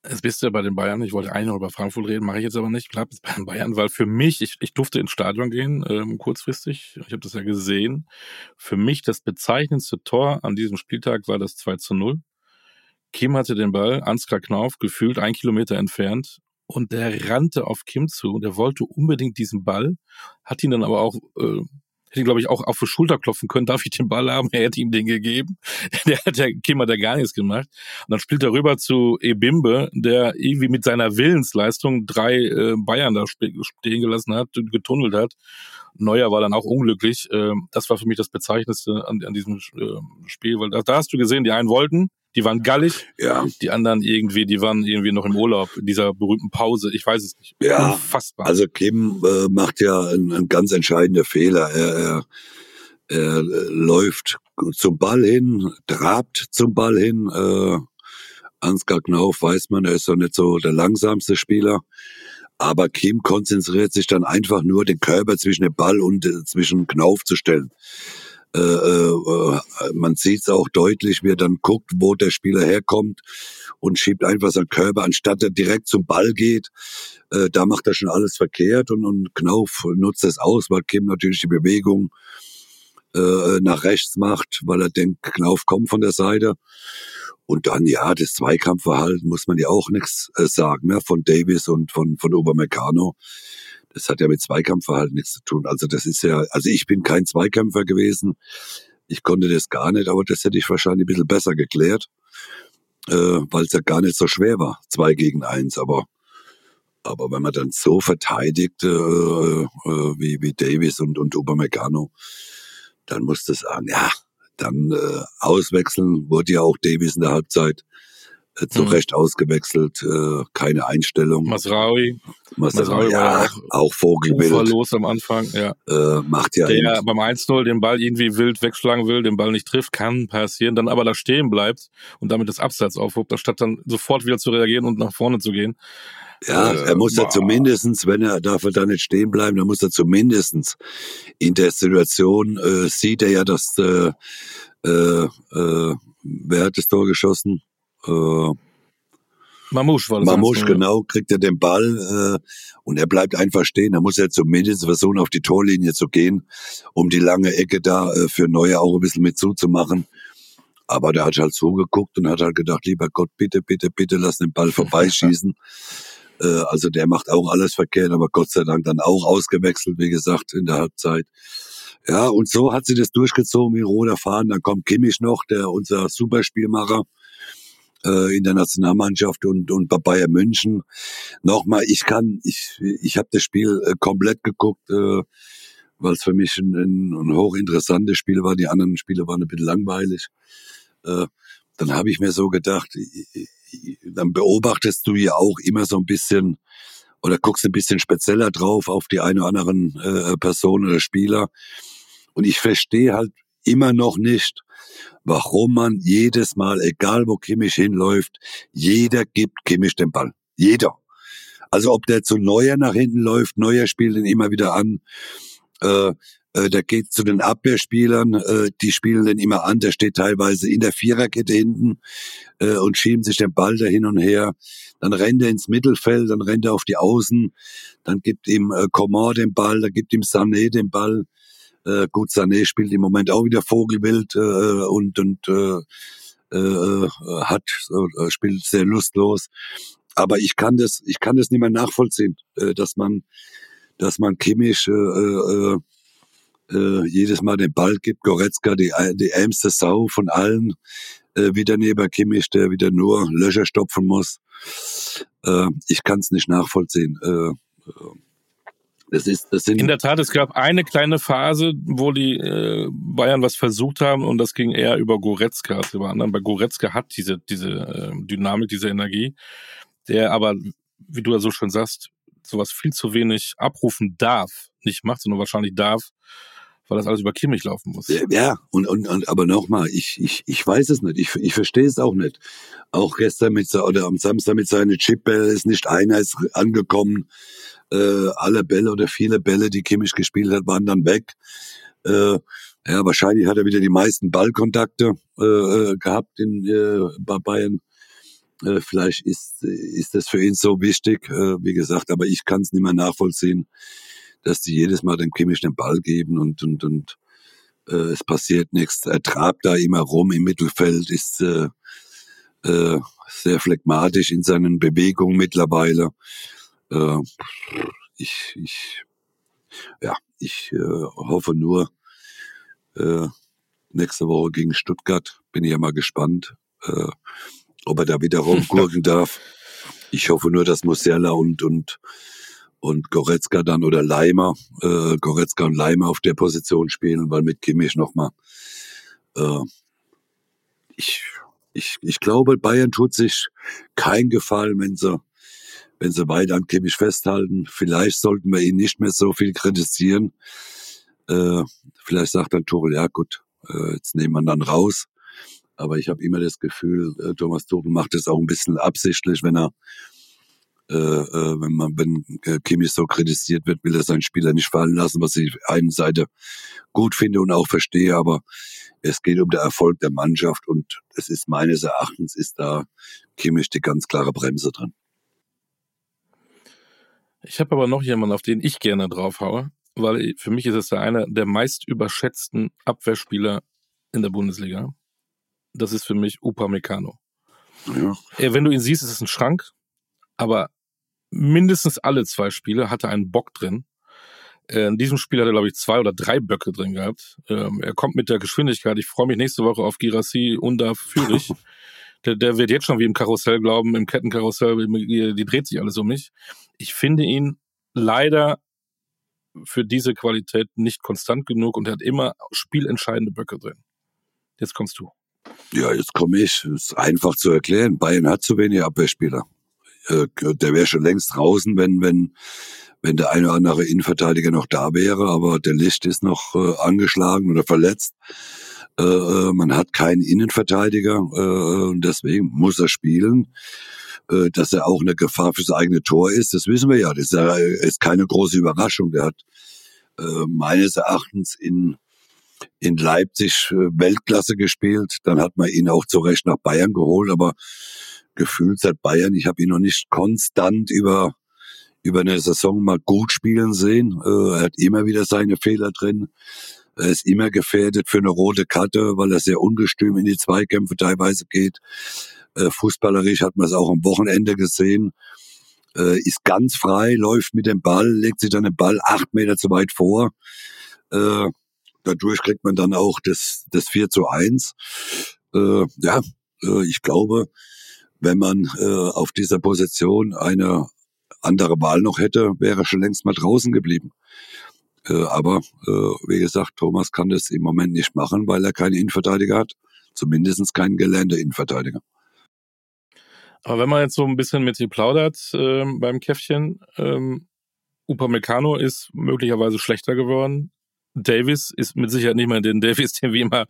S1: Jetzt bist du ja bei den Bayern. Ich wollte eigentlich noch über Frankfurt reden, mache ich jetzt aber nicht. Bleib jetzt bei den Bayern, weil für mich, ich, ich durfte ins Stadion gehen, ähm, kurzfristig. Ich habe das ja gesehen. Für mich das bezeichnendste Tor an diesem Spieltag war das 2 zu 0. Kim hatte den Ball, Ansgar Knauf, gefühlt ein Kilometer entfernt. Und der rannte auf Kim zu. Der wollte unbedingt diesen Ball, hat ihn dann aber auch äh, hätte, glaube ich, auch auf die Schulter klopfen können, darf ich den Ball haben? Er hätte ihm den gegeben. Der hat der Kim hat ja gar nichts gemacht. Und dann spielt er rüber zu Ebimbe, der irgendwie mit seiner Willensleistung drei äh, Bayern da stehen gelassen hat, getunnelt hat. Neuer war dann auch unglücklich. Ähm, das war für mich das Bezeichnendste an, an diesem äh, Spiel, weil da, da hast du gesehen, die einen wollten, die waren gallig.
S2: Ja.
S1: Die anderen irgendwie, die waren irgendwie noch im Urlaub, in dieser berühmten Pause. Ich weiß es nicht.
S2: Ja. Unfassbar. Also Kim äh, macht ja einen, einen ganz entscheidenden Fehler. Er, er, er läuft zum Ball hin, trabt zum Ball hin. Äh, Ansgar Knauf weiß man, er ist doch nicht so der langsamste Spieler. Aber Kim konzentriert sich dann einfach nur, den Körper zwischen dem Ball und äh, zwischen Knauf zu stellen. Äh, äh, man sieht es auch deutlich, wie er dann guckt, wo der Spieler herkommt und schiebt einfach seinen Körper, anstatt er direkt zum Ball geht. Äh, da macht er schon alles verkehrt und, und Knauf nutzt es aus, weil Kim natürlich die Bewegung äh, nach rechts macht, weil er denkt, Knauf kommt von der Seite. Und dann, ja, das Zweikampfverhalten muss man ja auch nichts äh, sagen, ne, von Davis und von, von Obermeccano. Das hat ja mit Zweikampfverhalten nichts zu tun. Also das ist ja, also ich bin kein Zweikämpfer gewesen. Ich konnte das gar nicht, aber das hätte ich wahrscheinlich ein bisschen besser geklärt, äh, weil es ja gar nicht so schwer war, zwei gegen eins. Aber aber wenn man dann so verteidigt äh, äh, wie, wie Davis und, und Upamecano, dann muss das sagen, ja, dann äh, auswechseln, wurde ja auch Davis in der Halbzeit zu mhm. Recht ausgewechselt, äh, keine Einstellung.
S1: Masraui.
S2: Masraui, ja, auch, auch Vogelbild.
S1: los am Anfang, ja.
S2: Äh, macht ja.
S1: Der beim 1-0 den Ball irgendwie wild wegschlagen will, den Ball nicht trifft, kann passieren, dann aber da stehen bleibt und damit das Abseits aufhobt, anstatt dann sofort wieder zu reagieren und nach vorne zu gehen.
S2: Ja, äh, er muss ja zumindestens, wenn er darf er da nicht stehen bleiben, dann muss er zumindestens in der Situation äh, sieht er ja, dass äh, äh, äh, wer hat das Tor geschossen?
S1: Äh, Mamouche war das.
S2: Mamouche, genau, kriegt er den Ball äh, und er bleibt einfach stehen. Da muss er zumindest versuchen, auf die Torlinie zu gehen, um die lange Ecke da äh, für Neue auch ein bisschen mit zuzumachen. Aber der hat halt zugeguckt und hat halt gedacht, lieber Gott, bitte, bitte, bitte, lass den Ball vorbeischießen. äh, also der macht auch alles verkehrt, aber Gott sei Dank dann auch ausgewechselt, wie gesagt, in der Halbzeit. Ja, und so hat sie das durchgezogen wie roter Faden. Dann kommt Kimmich noch, der unser Superspielmacher äh, in der Nationalmannschaft und, und bei Bayern München. Nochmal, ich kann, ich, ich habe das Spiel äh, komplett geguckt, äh, weil es für mich ein, ein, ein hochinteressantes Spiel war. Die anderen Spiele waren ein bisschen langweilig. Äh, dann habe ich mir so gedacht, dann beobachtest du ja auch immer so ein bisschen oder guckst ein bisschen spezieller drauf auf die eine oder anderen äh, Personen oder Spieler. Und ich verstehe halt immer noch nicht, warum man jedes Mal, egal wo Kimmich hinläuft, jeder gibt Kimmich den Ball. Jeder. Also ob der zu Neuer nach hinten läuft, Neuer spielt ihn immer wieder an. Äh, äh, der geht zu den Abwehrspielern, äh, die spielen den immer an, der steht teilweise in der Viererkette hinten äh, und schieben sich den Ball da hin und her. Dann rennt er ins Mittelfeld, dann rennt er auf die Außen, dann gibt ihm äh, Coman den Ball, dann gibt ihm Sané den Ball. Äh, gut, Sané spielt im Moment auch wieder Vogelwild äh, und, und äh, äh, hat äh, spielt sehr lustlos. Aber ich kann das, ich kann das nicht mehr nachvollziehen, äh, dass man, dass man Kimmich äh, äh, äh, jedes Mal den Ball gibt. Goretzka, die, die ärmste Sau von allen, äh, wieder neben Kimmich, der wieder nur Löcher stopfen muss. Äh, ich kann es nicht nachvollziehen. Äh, äh
S1: das ist, das sind In der Tat, es gab eine kleine Phase, wo die äh, Bayern was versucht haben und das ging eher über Goretzka als über anderen. Bei Goretzka hat diese, diese äh, Dynamik, diese Energie, der aber, wie du ja so schön sagst, sowas viel zu wenig abrufen darf, nicht macht, sondern wahrscheinlich darf, weil das alles über Kimmich laufen muss.
S2: Ja, und, und, und aber nochmal, ich, ich, ich weiß es nicht, ich, ich verstehe es auch nicht. Auch gestern mit oder am Samstag mit seinen Chipbell ist nicht einer ist angekommen äh, alle Bälle oder viele Bälle, die Kimmich gespielt hat, waren dann weg. Äh, ja, wahrscheinlich hat er wieder die meisten Ballkontakte äh, äh gehabt in, äh, bei Bayern. Äh, vielleicht ist, ist das für ihn so wichtig, äh, wie gesagt, aber ich kann es nicht mehr nachvollziehen, dass die jedes Mal dem Kimmich den Ball geben und, und, und äh, es passiert nichts. Er trabt da immer rum im Mittelfeld, ist äh, äh, sehr phlegmatisch in seinen Bewegungen mittlerweile. Äh, ich, ich, ja, ich äh, hoffe nur, äh, nächste Woche gegen Stuttgart bin ich ja mal gespannt, äh, ob er da wieder rumgurken darf. Ich hoffe nur, dass Musiala und, und, und Goretzka dann oder Leimer, äh, Goretzka und Leimer auf der Position spielen, weil mit Kimmich nochmal, äh, ich, ich, ich glaube, Bayern tut sich kein Gefallen, wenn sie, wenn sie weiter an Kimmich festhalten. Vielleicht sollten wir ihn nicht mehr so viel kritisieren. Äh, vielleicht sagt dann Tuchel, ja gut, äh, jetzt nehmen wir dann raus. Aber ich habe immer das Gefühl, äh, Thomas Tuchel macht es auch ein bisschen absichtlich, wenn er, äh, äh, wenn man, wenn Kimmich so kritisiert wird, will er seinen Spieler nicht fallen lassen, was ich einen Seite gut finde und auch verstehe. Aber es geht um den Erfolg der Mannschaft und es ist meines Erachtens ist da Kimmich die ganz klare Bremse drin.
S1: Ich habe aber noch jemanden, auf den ich gerne draufhaue, weil für mich ist es der einer der meist überschätzten Abwehrspieler in der Bundesliga das ist für mich Upamecano. Ja. Wenn du ihn siehst, ist es ein Schrank, aber mindestens alle zwei Spiele hatte einen Bock drin. Äh, in diesem Spiel hat er, glaube ich, zwei oder drei Böcke drin gehabt. Ähm, er kommt mit der Geschwindigkeit. Ich freue mich nächste Woche auf Girassi und da Fürich. der, der wird jetzt schon wie im Karussell glauben, im Kettenkarussell, die dreht sich alles um mich. Ich finde ihn leider für diese Qualität nicht konstant genug und er hat immer spielentscheidende Böcke drin. Jetzt kommst du.
S2: Ja, jetzt komme ich. Ist einfach zu erklären. Bayern hat zu wenig Abwehrspieler. Äh, der wäre schon längst draußen, wenn, wenn, wenn der eine oder andere Innenverteidiger noch da wäre, aber der Licht ist noch äh, angeschlagen oder verletzt. Äh, äh man hat keinen Innenverteidiger äh, und deswegen muss er spielen. Äh, dass er auch eine Gefahr fürs eigene Tor ist, das wissen wir ja. Das ist, ist keine große Überraschung. Der hat meines Erachtens in in Leipzig äh, Weltklasse gespielt. Dann hat man ihn auch zu Recht nach Bayern geholt, aber gefühlt seit Bayern, ich habe ihn noch nicht konstant über über eine Saison mal gut spielen sehen. Äh, er hat immer wieder seine Fehler drin. Er ist immer gefährdet für eine rote Karte, weil er sehr ungestüm in die Zweikämpfe teilweise geht. Äh, fußballerisch hat man es auch am Wochenende gesehen. Ist ganz frei, läuft mit dem Ball, legt sich dann den Ball acht Meter zu weit vor dadurch kriegt man dann auch das, das 4 zu 1. Äh, ja, äh, ich glaube, wenn man äh, auf dieser Position eine andere Wahl noch hätte, wäre schon längst mal draußen geblieben. Äh, aber äh, wie gesagt, Thomas kann das im Moment nicht machen, weil er keinen Innenverteidiger hat. Zumindest keinen gelernten Innenverteidiger.
S1: Aber wenn man jetzt so ein bisschen mit sie plaudert äh, beim Käffchen, ähm, Upamecano ist möglicherweise schlechter geworden. Davis ist mit Sicherheit nicht mehr den Davis, den wir immer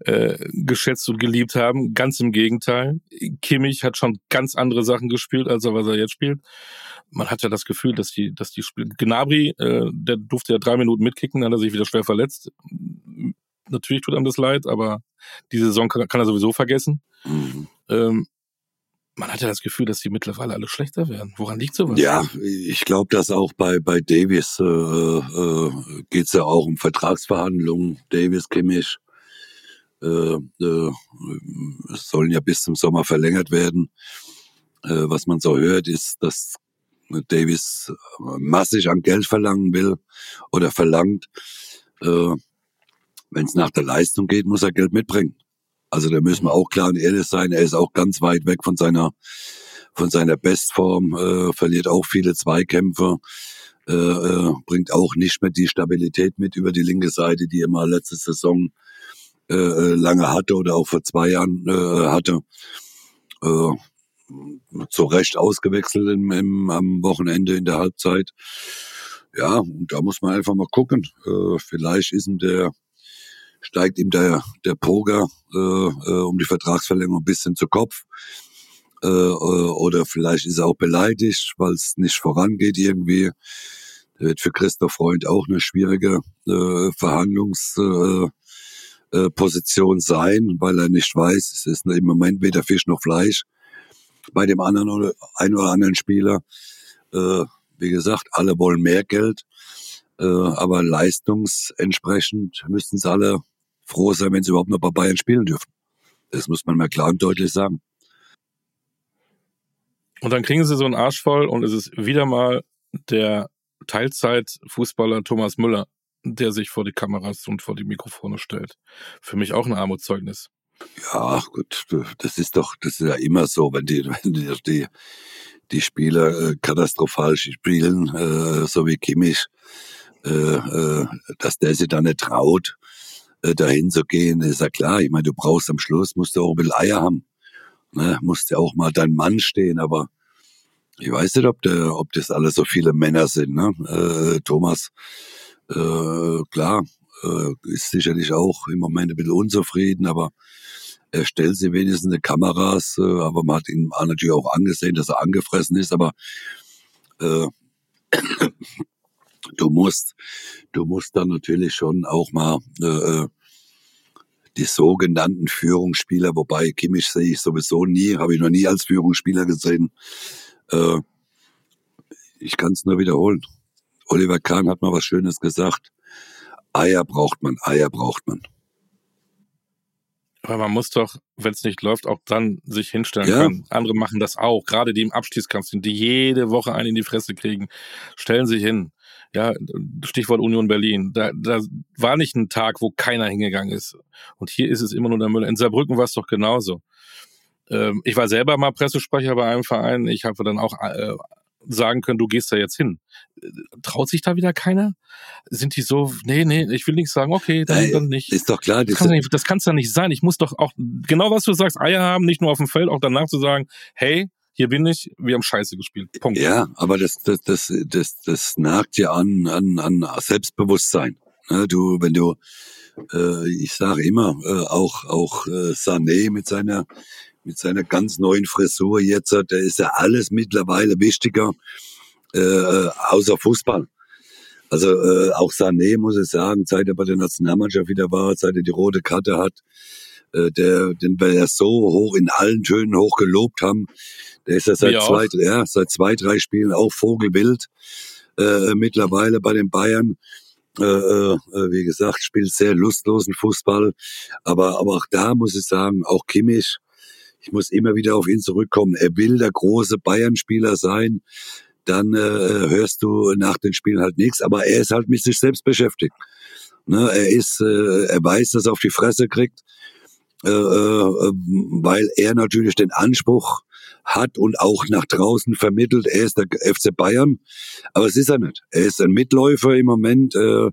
S1: äh, geschätzt und geliebt haben. Ganz im Gegenteil. Kimmich hat schon ganz andere Sachen gespielt, als er was er jetzt spielt. Man hat ja das Gefühl, dass die, dass die Spiel Gnabry, äh, der durfte ja drei Minuten mitkicken, dann hat er sich wieder schwer verletzt. Natürlich tut einem das leid, aber die Saison kann, kann er sowieso vergessen. Mhm. Ähm, man hat ja das Gefühl, dass die mittlerweile alle schlechter werden. Woran liegt sowas?
S2: Ja, ich glaube, dass auch bei bei Davis äh, äh, geht es ja auch um Vertragsverhandlungen. Davis, Kimmich, äh, äh, sollen ja bis zum Sommer verlängert werden. Äh, was man so hört, ist, dass Davis massig an Geld verlangen will oder verlangt. Äh, Wenn es nach der Leistung geht, muss er Geld mitbringen. Also da müssen wir auch klar und ehrlich sein. Er ist auch ganz weit weg von seiner von seiner Bestform, äh, verliert auch viele Zweikämpfe, äh, äh, bringt auch nicht mehr die Stabilität mit über die linke Seite, die er mal letzte Saison äh, äh lange hatte oder auch vor zwei Jahren äh, hatte. Äh, zu Recht ausgewechselt im, im, am Wochenende in der Halbzeit. Ja, und da muss man einfach mal gucken. Äh, vielleicht ist ihm der steigt ihm der, der Poger äh, äh, um die Vertragsverlängerung ein bisschen zu Kopf. Äh, äh, oder vielleicht ist er auch beleidigt, weil es nicht vorangeht irgendwie. Das wird für Christoph Freund auch eine schwierige äh, Verhandlungsposition äh, äh, Position sein, weil er nicht weiß, es ist im Moment weder Fisch noch Fleisch. bei dem anderen oder ein oder anderen Spieler. Äh, wie gesagt, alle wollen mehr Geld, äh, aber leistungsentsprechend müssten sie alle froh sein, wenn sie überhaupt noch bei Bayern spielen dürfen. Das muss man mal klar und deutlich sagen.
S1: Und dann kriegen sie so einen Arsch voll und es ist wieder mal der Teilzeit-Fußballer Thomas Müller, der sich vor die Kameras und vor die Mikrofone stellt. Für mich auch ein Armutszeugnis.
S2: Ja, gut, das ist doch, das ist ja immer so, wenn die, wenn die, die, die Spieler äh, katastrophal spielen, äh, so wie Kimmich, äh, äh, dass der sich da nicht traut, äh, dahin zu gehen, ist ja klar. Ich meine, du brauchst am Schluss, musst du auch ein bisschen Eier haben. Ne? Musst ja auch mal dein Mann stehen, aber ich weiß nicht, ob, der, ob das alle so viele Männer sind. Ne? Äh, Thomas, äh, klar, äh, ist sicherlich auch im Moment ein bisschen unzufrieden, aber er stellt sie wenigstens in die Kameras, äh, aber man hat ihn natürlich auch angesehen, dass er angefressen ist, aber äh, du musst, du musst dann natürlich schon auch mal äh, äh, die sogenannten Führungsspieler, wobei Kimmich sehe ich sowieso nie, habe ich noch nie als Führungsspieler gesehen. Äh, ich kann es nur wiederholen. Oliver Kahn hat mal was Schönes gesagt. Eier braucht man, Eier braucht man.
S1: Aber man muss doch, wenn es nicht läuft, auch dann sich hinstellen ja. können. Andere machen das auch. Gerade die im Abstiegskampf sind, die jede Woche einen in die Fresse kriegen, stellen sich hin. Ja, Stichwort Union Berlin. Da, da war nicht ein Tag, wo keiner hingegangen ist. Und hier ist es immer nur der Müller. In Saarbrücken war es doch genauso. Ähm, ich war selber mal Pressesprecher bei einem Verein. Ich habe dann auch äh, sagen können, du gehst da jetzt hin. Traut sich da wieder keiner? Sind die so, nee, nee, ich will nichts sagen, okay, dann, dann nicht.
S2: Ist doch klar.
S1: Das, das, kann kann's ja nicht sein. Ich muss doch auch, genau was du sagst, Eier haben, nicht nur auf dem Feld, auch danach zu sagen, hey, hier bin ich, wir haben Scheiße gespielt. Punkt.
S2: Ja, aber das, das, das, das, das nagt ja an, an, an Selbstbewusstsein. Ne, du, wenn du, äh, ich sage immer, äh, auch, auch äh, Sané mit seiner mit seiner ganz neuen Frisur jetzt, da ist ja alles mittlerweile wichtiger, äh, äh, außer Fußball. Also äh, auch Sané muss ich sagen, seit er bei der Nationalmannschaft wieder war, seit er die rote Karte hat, der, den wir ja so hoch in allen Tönen hoch gelobt haben, der ist ja seit zwei, ja, seit zwei, drei Spielen auch Vogelwild äh, mittlerweile bei den Bayern. Äh, äh, wie gesagt, spielt sehr lustlosen Fußball. Aber, aber auch da muss ich sagen, auch Kimmich, ich muss immer wieder auf ihn zurückkommen. Er will der große Bayern-Spieler sein. Dann äh, hörst du nach den Spielen halt nichts, aber er ist halt mit sich selbst beschäftigt. Ne, er ist, äh, er weiß, dass er auf die Fresse kriegt, äh, äh, weil er natürlich den Anspruch hat und auch nach draußen vermittelt, er ist der FC Bayern, aber es ist er nicht. Er ist ein Mitläufer im Moment. Äh,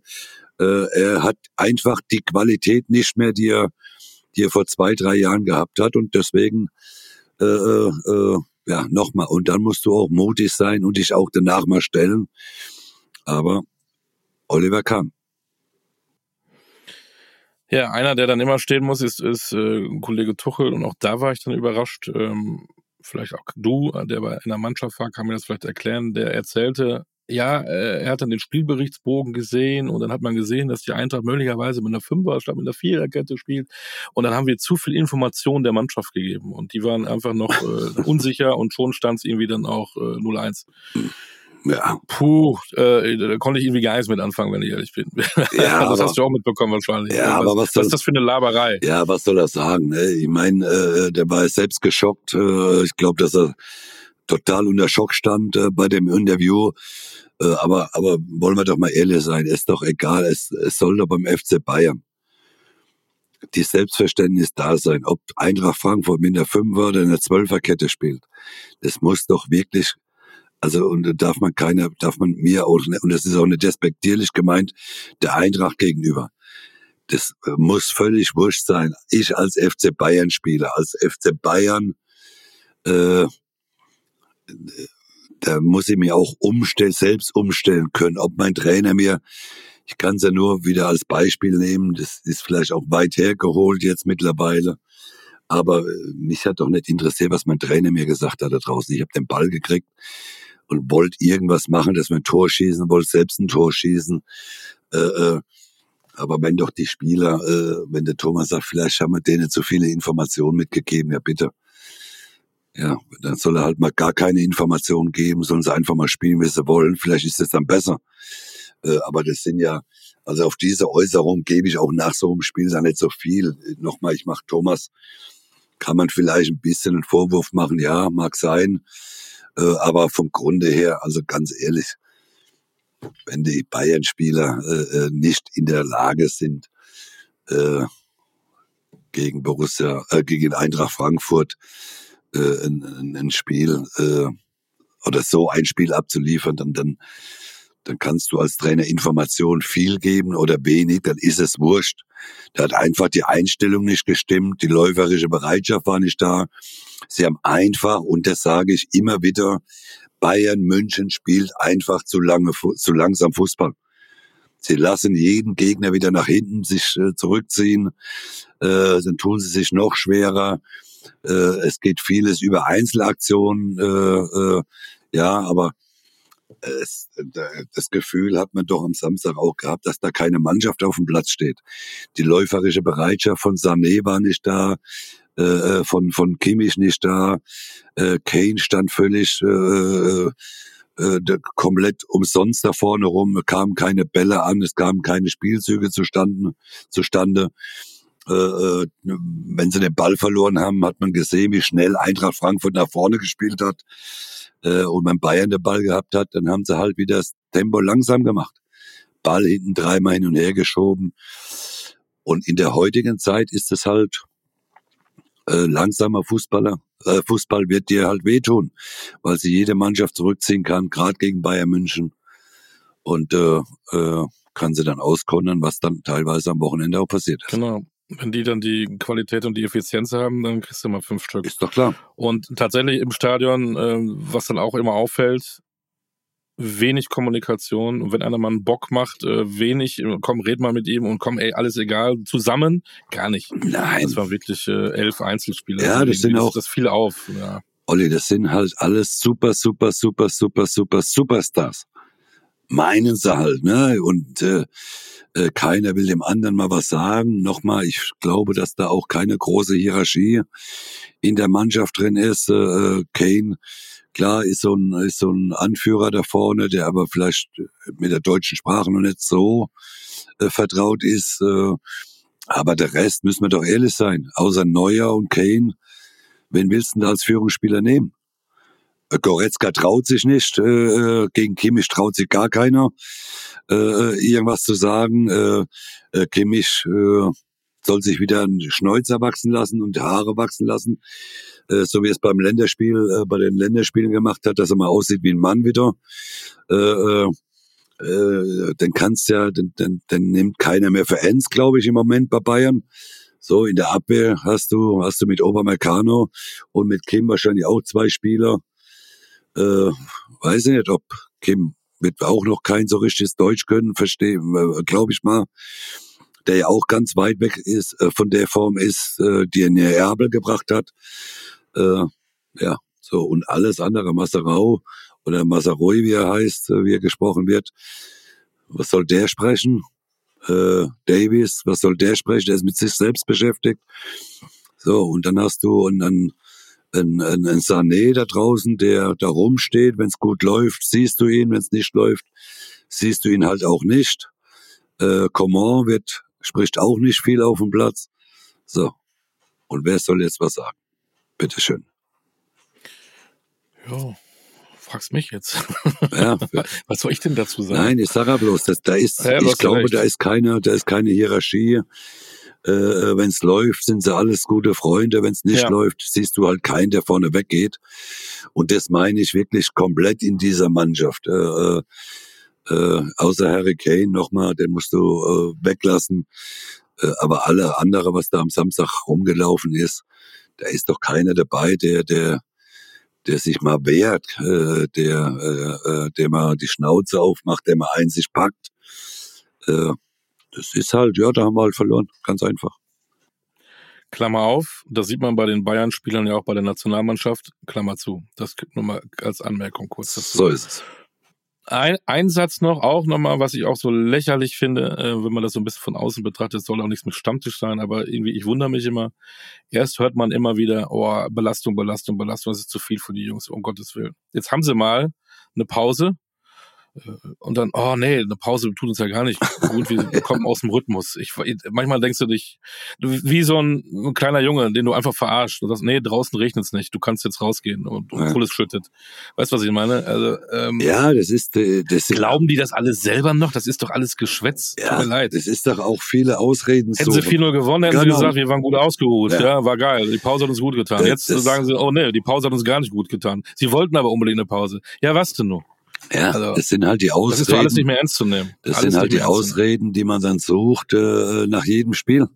S2: äh, er hat einfach die Qualität nicht mehr, die er die er vor zwei, drei Jahren gehabt hat. Und deswegen, äh, äh, äh, ja, nochmal. Und dann musst du auch mutig sein und dich auch danach mal stellen. Aber Oliver kann.
S1: Ja, einer, der dann immer stehen muss, ist, ist äh, Kollege Tuchel. Und auch da war ich dann überrascht. Ähm, vielleicht auch du, der bei einer Mannschaft war, kann mir das vielleicht erklären. Der erzählte, ja, äh, er hat dann den Spielberichtsbogen gesehen und dann hat man gesehen, dass die Eintracht möglicherweise mit einer Fünfer statt mit einer Viererkette spielt. Und dann haben wir zu viel Information der Mannschaft gegeben und die waren einfach noch äh, unsicher und schon stand es irgendwie dann auch äh, 0-1.
S2: Ja.
S1: Puh, äh, da konnte ich irgendwie gar nichts mit anfangen, wenn ich ehrlich bin. Ja, das aber, hast du auch mitbekommen wahrscheinlich.
S2: Ja, was, aber was, soll,
S1: was ist das für eine Laberei?
S2: Ja, was soll er sagen? Ne? Ich meine, äh, der war selbst geschockt. Äh, ich glaube, dass er total unter Schock stand äh, bei dem Interview. Äh, aber, aber wollen wir doch mal ehrlich sein, ist doch egal, es, es soll doch beim FC Bayern die Selbstverständnis da sein, ob Eintracht Frankfurt mit einer Fünfer oder einer Zwölferkette spielt. Das muss doch wirklich, also und da darf man keiner, darf man mir auch, und das ist auch nicht despektierlich gemeint, der Eintracht gegenüber. Das äh, muss völlig wurscht sein. Ich als FC Bayern Spieler, als FC Bayern äh, da muss ich mich auch umstellen, selbst umstellen können. Ob mein Trainer mir, ich kann es ja nur wieder als Beispiel nehmen, das ist vielleicht auch weit hergeholt jetzt mittlerweile. Aber äh, mich hat doch nicht interessiert, was mein Trainer mir gesagt hat da draußen. Ich habe den Ball gekriegt und wollte irgendwas machen, dass wir ein Tor schießen, wollte selbst ein Tor schießen. Äh, äh, aber wenn doch die Spieler, äh, wenn der Thomas sagt, vielleicht haben wir denen zu viele Informationen mitgegeben, ja bitte ja, dann soll er halt mal gar keine Informationen geben, sollen sie einfach mal spielen, wie sie wollen. Vielleicht ist es dann besser. Äh, aber das sind ja, also auf diese Äußerung gebe ich auch nach so einem Spiel da nicht so viel. Nochmal, ich mache Thomas, kann man vielleicht ein bisschen einen Vorwurf machen, ja, mag sein. Äh, aber vom Grunde her, also ganz ehrlich, wenn die Bayern-Spieler äh, äh nicht in der Lage sind, äh, gegen Borussia, äh, gegen Eintracht Frankfurt äh, ein, ein Spiel äh, oder so ein Spiel abzuliefern, dann, dann, dann kannst du als Trainer Information viel geben oder wenig, dann ist es wurscht. Da hat einfach die Einstellung nicht gestimmt, die läuferische Bereitschaft war nicht da. Sie haben einfach, und das sage ich immer wieder, Bayern München spielt einfach zu lange, zu langsam Fußball. Sie lassen jeden Gegner wieder nach hinten sich äh, zurückziehen, äh, dann tun sie sich noch schwerer. Äh, es geht vieles über Einzelaktionen, äh, äh, ja, aber es, das Gefühl hat man doch am Samstag auch gehabt, dass da keine Mannschaft auf dem Platz steht. Die läuferische Bereitschaft von Sané war nicht da, äh, äh von von Kimmich nicht da, äh, Kane stand völlig äh, äh, äh komplett umsonst da vorne rum, kamen keine Bälle an, es kamen keine Spielzüge zustande. zustande. Äh, äh, wenn sie den Ball verloren haben, hat man gesehen, wie schnell Eintracht Frankfurt nach vorne gespielt hat äh, und wenn Bayern den Ball gehabt hat, dann haben sie halt wieder das Tempo langsam gemacht. Ball hinten dreimal hin und her geschoben. Und in der heutigen Zeit ist es halt äh, langsamer Fußballer. Äh, Fußball wird dir halt wehtun, weil sie jede Mannschaft zurückziehen kann, gerade gegen Bayern München. Und äh, äh, kann sie dann auskontern, was dann teilweise am Wochenende auch passiert ist.
S1: Genau. Wenn die dann die Qualität und die Effizienz haben, dann kriegst du mal fünf Stück.
S2: Ist doch klar.
S1: Und tatsächlich im Stadion, äh, was dann auch immer auffällt, wenig Kommunikation. Und wenn einer mal einen Bock macht, äh, wenig, komm, red mal mit ihm und komm, ey, alles egal, zusammen, gar nicht.
S2: Nein.
S1: Das waren wirklich äh, elf Einzelspieler.
S2: Ja, das sind auch.
S1: Das fiel auf. Ja.
S2: Olli, das sind halt alles super, super, super, super, super, Superstars. Meinen sie halt, ne? Und äh, äh, keiner will dem anderen mal was sagen. Nochmal, ich glaube, dass da auch keine große Hierarchie in der Mannschaft drin ist. Äh, äh, Kane, klar, ist so ein, ist so ein Anführer da vorne, der aber vielleicht mit der deutschen Sprache noch nicht so äh, vertraut ist. Äh, aber der Rest, müssen wir doch ehrlich sein, außer Neuer und Kane, wen willst du denn da als Führungsspieler nehmen? Goretzka traut sich nicht, äh, gegen Kimmich traut sich gar keiner, äh, irgendwas zu sagen. Äh, äh, Kimmich äh, soll sich wieder einen Schnäuzer wachsen lassen und Haare wachsen lassen, äh, so wie es beim Länderspiel, äh, bei den Länderspielen gemacht hat, dass er mal aussieht wie ein Mann wieder. Äh, äh, äh, den kannst ja, den, den, den nimmt keiner mehr für ernst, glaube ich, im Moment bei Bayern. So, in der Abwehr hast du, hast du mit Obermeccano und mit Kim wahrscheinlich auch zwei Spieler, äh, weiß ich nicht, ob Kim wird auch noch kein so richtiges Deutsch können, verstehen, äh, glaube ich mal, der ja auch ganz weit weg ist, äh, von der Form ist, äh, die er in Erbel gebracht hat. Äh, ja, so, und alles andere, Masserau oder Masaroi, wie er heißt, wie er gesprochen wird, was soll der sprechen? Äh, Davies, was soll der sprechen? Der ist mit sich selbst beschäftigt. So, und dann hast du, und dann ein, ein, ein Sané da draußen, der da rumsteht. Wenn es gut läuft, siehst du ihn. Wenn es nicht läuft, siehst du ihn halt auch nicht. Äh, Coman wird, spricht auch nicht viel auf dem Platz. So. Und wer soll jetzt was sagen? Bitteschön.
S1: Ja, fragst mich jetzt.
S2: Ja.
S1: was soll ich denn dazu sagen?
S2: Nein, ich sage bloß, dass, da ist, ja, ich glaube, recht. da ist keine, da ist keine Hierarchie. Äh, äh wenn es läuft, sind sie alles gute Freunde. Wenn es nicht ja. läuft, siehst du halt keinen, der vorne weggeht. Und das meine ich wirklich komplett in dieser Mannschaft. Äh, äh, äh außer Harry Kane nochmal, den musst du äh, weglassen. Äh, aber alle andere, was da am Samstag rumgelaufen ist, da ist doch keiner dabei, der, der, der sich mal wehrt, äh, der, äh, äh der mal die Schnauze aufmacht, der mal einen sich packt. Äh, das ist halt, ja, da haben wir halt verloren. Ganz einfach.
S1: Klammer auf, das sieht man bei den Bayern-Spielern ja auch bei der Nationalmannschaft. Klammer zu. Das gibt nur mal als Anmerkung kurz
S2: dazu. So ist es.
S1: Ein, ein Satz noch, auch nochmal, was ich auch so lächerlich finde, äh, wenn man das so ein bisschen von außen betrachtet, soll auch nichts mit Stammtisch sein, aber irgendwie, ich wundere mich immer. Erst hört man immer wieder, oh, Belastung, Belastung, Belastung, das ist zu viel für die Jungs, um Gottes Willen. Jetzt haben sie mal eine Pause, und dann, oh nee, eine Pause tut uns ja gar nicht gut, wir kommen aus dem Rhythmus. Ich, manchmal denkst du dich, wie so ein, ein kleiner Junge, den du einfach verarscht. Und sagst, nee, draußen regnet es nicht, du kannst jetzt rausgehen und, und ja. Kohle schüttet. Weißt du, was ich meine? Also,
S2: ähm, ja, das ist, äh, das
S1: Glauben die das alles selber noch? Das ist doch alles Geschwätz.
S2: Ja, Tut mir leid. Das ist doch auch viele Ausreden.
S1: Hätten so. sie 4-0 gewonnen, hätten genau. sie gesagt, wir waren gut ausgeruht. Ja. ja. war geil. Die Pause hat uns gut getan. Jetzt das sagen sie, oh nee, die Pause hat uns gar nicht gut getan. Sie wollten aber unbedingt eine Pause. Ja, was denn nur?
S2: Ja, also, das sind halt die Ausreden. Das ist
S1: doch alles nicht mehr ernst zu nehmen.
S2: Das
S1: alles
S2: sind halt die Ausreden, die man dann sucht äh, nach jedem Spiel.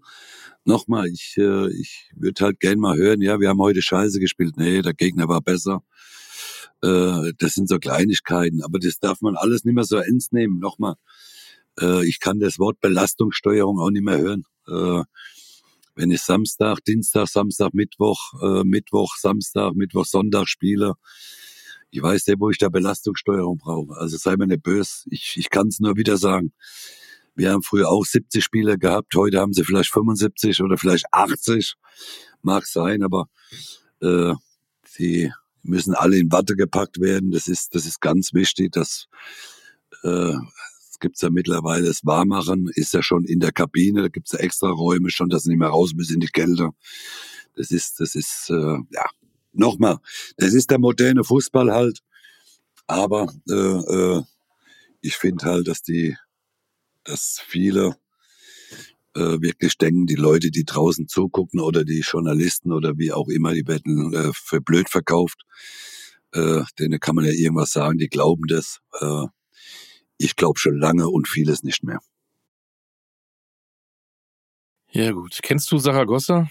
S2: Nochmal, ich, äh, ich würde halt gern mal hören, ja, wir haben heute Scheiße gespielt. Nee, der Gegner war besser. Äh, das sind so Kleinigkeiten, aber das darf man alles nicht mehr so ernst nehmen. Nochmal, äh, ich kann das Wort Belastungssteuerung auch nicht mehr hören. Äh, wenn ich Samstag, Dienstag, Samstag, Mittwoch, äh, Mittwoch, Samstag, Mittwoch, Sonntag spiele, ich weiß nicht, wo ich da Belastungssteuerung brauche. Also sei mir nicht böse. Ich, ich kann es nur wieder sagen. Wir haben früher auch 70 Spieler gehabt. Heute haben sie vielleicht 75 oder vielleicht 80. Mag sein, aber äh, die müssen alle in Watte gepackt werden. Das ist, das ist ganz wichtig. Das äh, gibt's ja mittlerweile. Das Warmachen ist ja schon in der Kabine. Da gibt's ja extra Räume schon, dass sie nicht mehr raus müssen in die Kälte. Das ist, das ist, äh, ja, nochmal, das ist der moderne Fußball halt. Aber äh, äh, ich finde halt, dass die, dass viele äh, wirklich denken, die Leute, die draußen zugucken oder die Journalisten oder wie auch immer, die werden äh, für blöd verkauft. Äh, denen kann man ja irgendwas sagen, die glauben das. Äh, ich glaube schon lange und vieles nicht mehr.
S1: Ja gut. Kennst du Saragossa?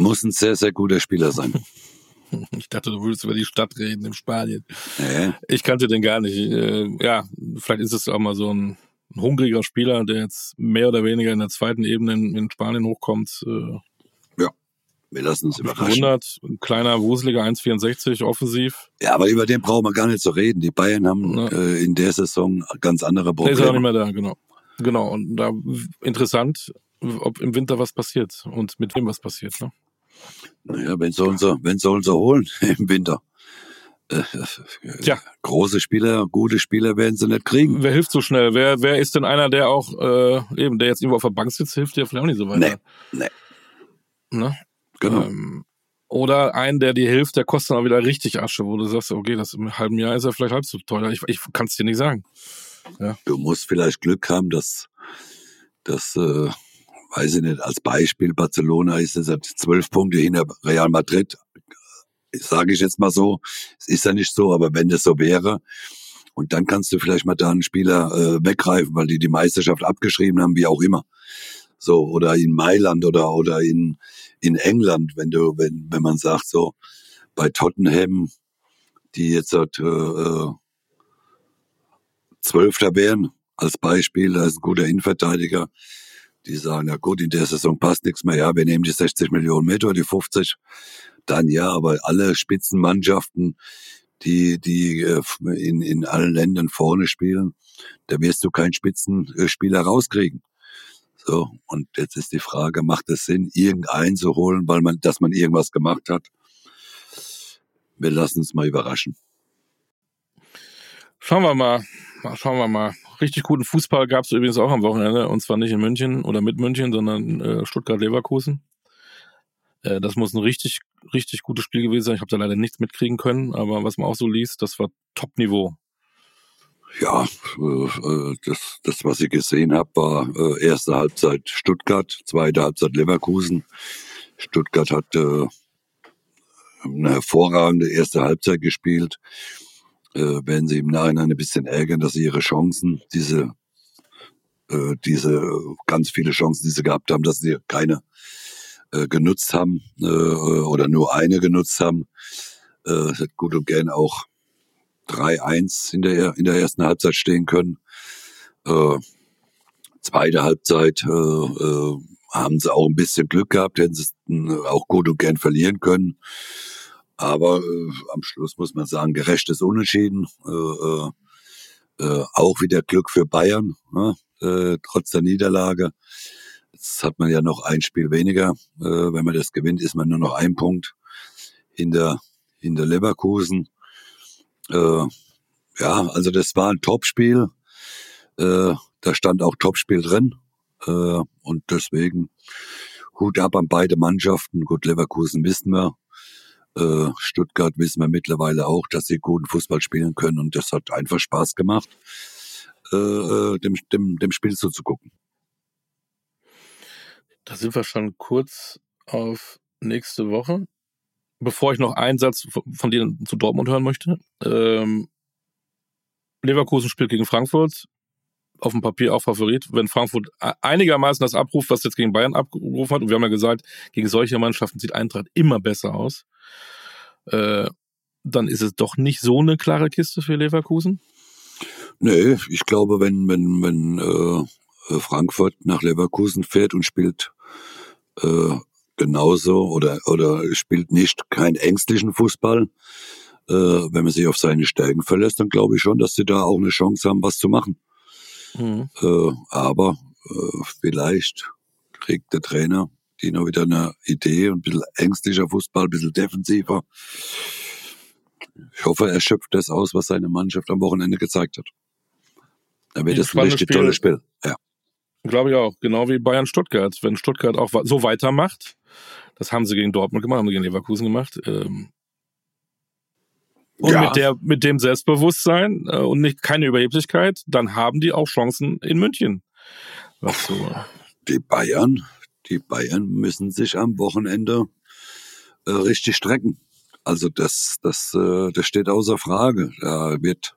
S2: Muss ein sehr, sehr guter Spieler sein.
S1: Ich dachte, du würdest über die Stadt reden in Spanien.
S2: Nee.
S1: Ich kannte den gar nicht. Äh, ja, vielleicht ist es auch mal so ein, hungriger Spieler, der jetzt mehr oder weniger in der zweiten Ebene in, Spanien hochkommt. Äh,
S2: ja, wir lassen uns überraschen.
S1: Gewundert, ein kleiner, wuseliger 1,64 offensiv.
S2: Ja, aber über den brauchen wir gar nicht zu reden. Die Bayern haben ja. äh, in der Saison ganz andere Probleme.
S1: Der ist auch nicht mehr da, genau. Genau, und da interessant, ob im Winter was passiert und mit wem was passiert. Ne?
S2: Naja, wenn sollen sie, wenn sollen sie holen im Winter. Äh,
S1: Tja.
S2: Große Spieler, gute Spieler werden sie nicht kriegen.
S1: Wer hilft so schnell? Wer, wer ist denn einer, der auch, äh, eben, der jetzt irgendwo auf der Bank sitzt, hilft dir vielleicht auch nicht so weiter?
S2: Nee,
S1: nee. Ne?
S2: Genau.
S1: Ähm, oder ein, der dir hilft, der kostet dann auch wieder richtig Asche, wo du sagst, okay, das im halben Jahr ist er vielleicht halb so teuer. Ich, ich kann es dir nicht sagen. Ja.
S2: Du musst vielleicht Glück haben, dass, dass äh, weiß ich nicht, als Beispiel, Barcelona ist es zwölf Punkte hinter Real Madrid, sage ich jetzt mal so. Es ist ja nicht so, aber wenn das so wäre, und dann kannst du vielleicht mal da einen Spieler äh, weggreifen, weil die die Meisterschaft abgeschrieben haben, wie auch immer. So, oder in Mailand oder, oder in, in England, wenn du, wenn, wenn man sagt, so, bei Tottenham, die jetzt halt, äh, äh, Zwölfter wären, als Beispiel, da ist ein guter Innenverteidiger, die sagen, ja gut, in der Saison passt nichts mehr, ja, wir nehmen die 60 Millionen mit oder die 50, dann ja, aber alle Spitzenmannschaften, die, die äh, in, in allen Ländern vorne spielen, da wirst du keinen Spitzenspieler rauskriegen. So, und jetzt ist die Frage, macht es Sinn, irgendeinen zu holen, weil man, dass man irgendwas gemacht hat? Wir lassen uns mal überraschen.
S1: Schauen wir mal. Schauen wir mal. Richtig guten Fußball gab es übrigens auch am Wochenende. Und zwar nicht in München oder mit München, sondern äh, Stuttgart-Leverkusen. Äh, das muss ein richtig, richtig gutes Spiel gewesen sein. Ich habe da leider nichts mitkriegen können. Aber was man auch so liest, das war Top-Niveau.
S2: Ja, äh, das, das, was ich gesehen habe, war äh, erste Halbzeit Stuttgart, zweite Halbzeit Leverkusen. Stuttgart hat äh, eine hervorragende erste Halbzeit gespielt äh, werden sie im Nachhinein ein bisschen ärgern, dass sie ihre Chancen, diese, äh, diese ganz viele Chancen, die sie gehabt haben, dass sie keine äh, genutzt haben äh, oder nur eine genutzt haben. Äh, hat gut und gern auch 3-1 in der, in der ersten Halbzeit stehen können. Äh, zweite Halbzeit äh, äh, haben sie auch ein bisschen Glück gehabt, hätten sie es auch gut und gern verlieren können. Aber äh, am Schluss muss man sagen, gerechtes Unentschieden. Äh, äh, äh, auch wieder Glück für Bayern, ne? äh, trotz der Niederlage. Jetzt hat man ja noch ein Spiel weniger. Äh, wenn man das gewinnt, ist man nur noch ein Punkt hinter, hinter Leverkusen. Äh, ja, also das war ein Topspiel. Äh, da stand auch Topspiel drin. Äh, und deswegen Hut ab an beide Mannschaften. Gut, Leverkusen wissen wir. Äh, Stuttgart wissen wir mittlerweile auch, dass sie guten Fußball spielen können. Und das hat einfach Spaß gemacht, äh, äh dem, dem, dem Spiel zuzugucken.
S1: Da sind wir schon kurz auf nächste Woche. Bevor ich noch einen Satz von dir zu Dortmund hören möchte. Ähm, Leverkusen spielt gegen Frankfurt. Auf dem Papier auch Favorit. Wenn Frankfurt einigermaßen das abruft, was jetzt gegen Bayern abgerufen hat, und wir haben ja gesagt, gegen solche Mannschaften sieht Eintracht immer besser aus, äh, dann ist es doch nicht so eine klare Kiste für Leverkusen?
S2: Nee, ich glaube, wenn, wenn, wenn äh, Frankfurt nach Leverkusen fährt und spielt äh, genauso oder, oder spielt nicht keinen ängstlichen Fußball, äh, wenn man sich auf seine Stärken verlässt, dann glaube ich schon, dass sie da auch eine Chance haben, was zu machen. Mhm. Äh, aber äh, vielleicht kriegt der Trainer die noch wieder eine Idee und ein bisschen ängstlicher Fußball, ein bisschen defensiver. Ich hoffe, er schöpft das aus, was seine Mannschaft am Wochenende gezeigt hat. Dann wird es ein richtig Spiel, tolles Spiel. Ja.
S1: Glaube ich auch. Genau wie Bayern Stuttgart. Wenn Stuttgart auch so weitermacht, das haben sie gegen Dortmund gemacht, haben sie gegen Leverkusen gemacht. Ähm, und ja. mit der, mit dem Selbstbewusstsein äh, und nicht keine Überheblichkeit, dann haben die auch Chancen in München. Was so.
S2: Die Bayern, die Bayern müssen sich am Wochenende äh, richtig strecken. Also das, das, äh, das steht außer Frage. Da wird,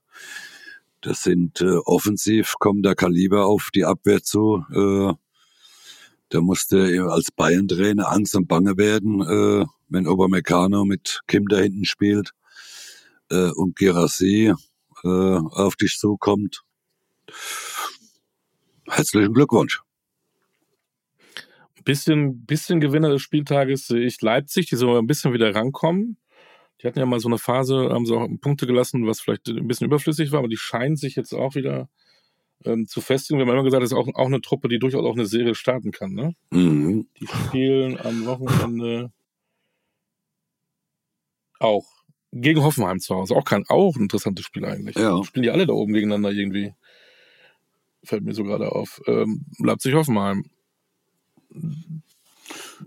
S2: das sind äh, offensiv kommen da Kaliber auf die Abwehr zu. Äh, da musste als Bayern-Trainer Angst und Bange werden, äh, wenn Obermeccano mit Kim da hinten spielt äh, und Girassi äh, auf dich zukommt. Herzlichen Glückwunsch
S1: bisschen, bisschen Gewinner des Spieltages sehe ich Leipzig, die so ein bisschen wieder rankommen. Die hatten ja mal so eine Phase, haben sie auch Punkte gelassen, was vielleicht ein bisschen überflüssig war, aber die scheinen sich jetzt auch wieder ähm, zu festigen. Wir haben immer gesagt, das ist auch, auch eine Truppe, die durchaus auch eine Serie starten kann. Ne? Mhm. Die spielen am Wochenende auch gegen Hoffenheim zu Hause. Auch, kein, auch ein interessantes Spiel eigentlich. Ja. Spielen die alle da oben gegeneinander irgendwie. Fällt mir so gerade auf. Ähm, Leipzig-Hoffenheim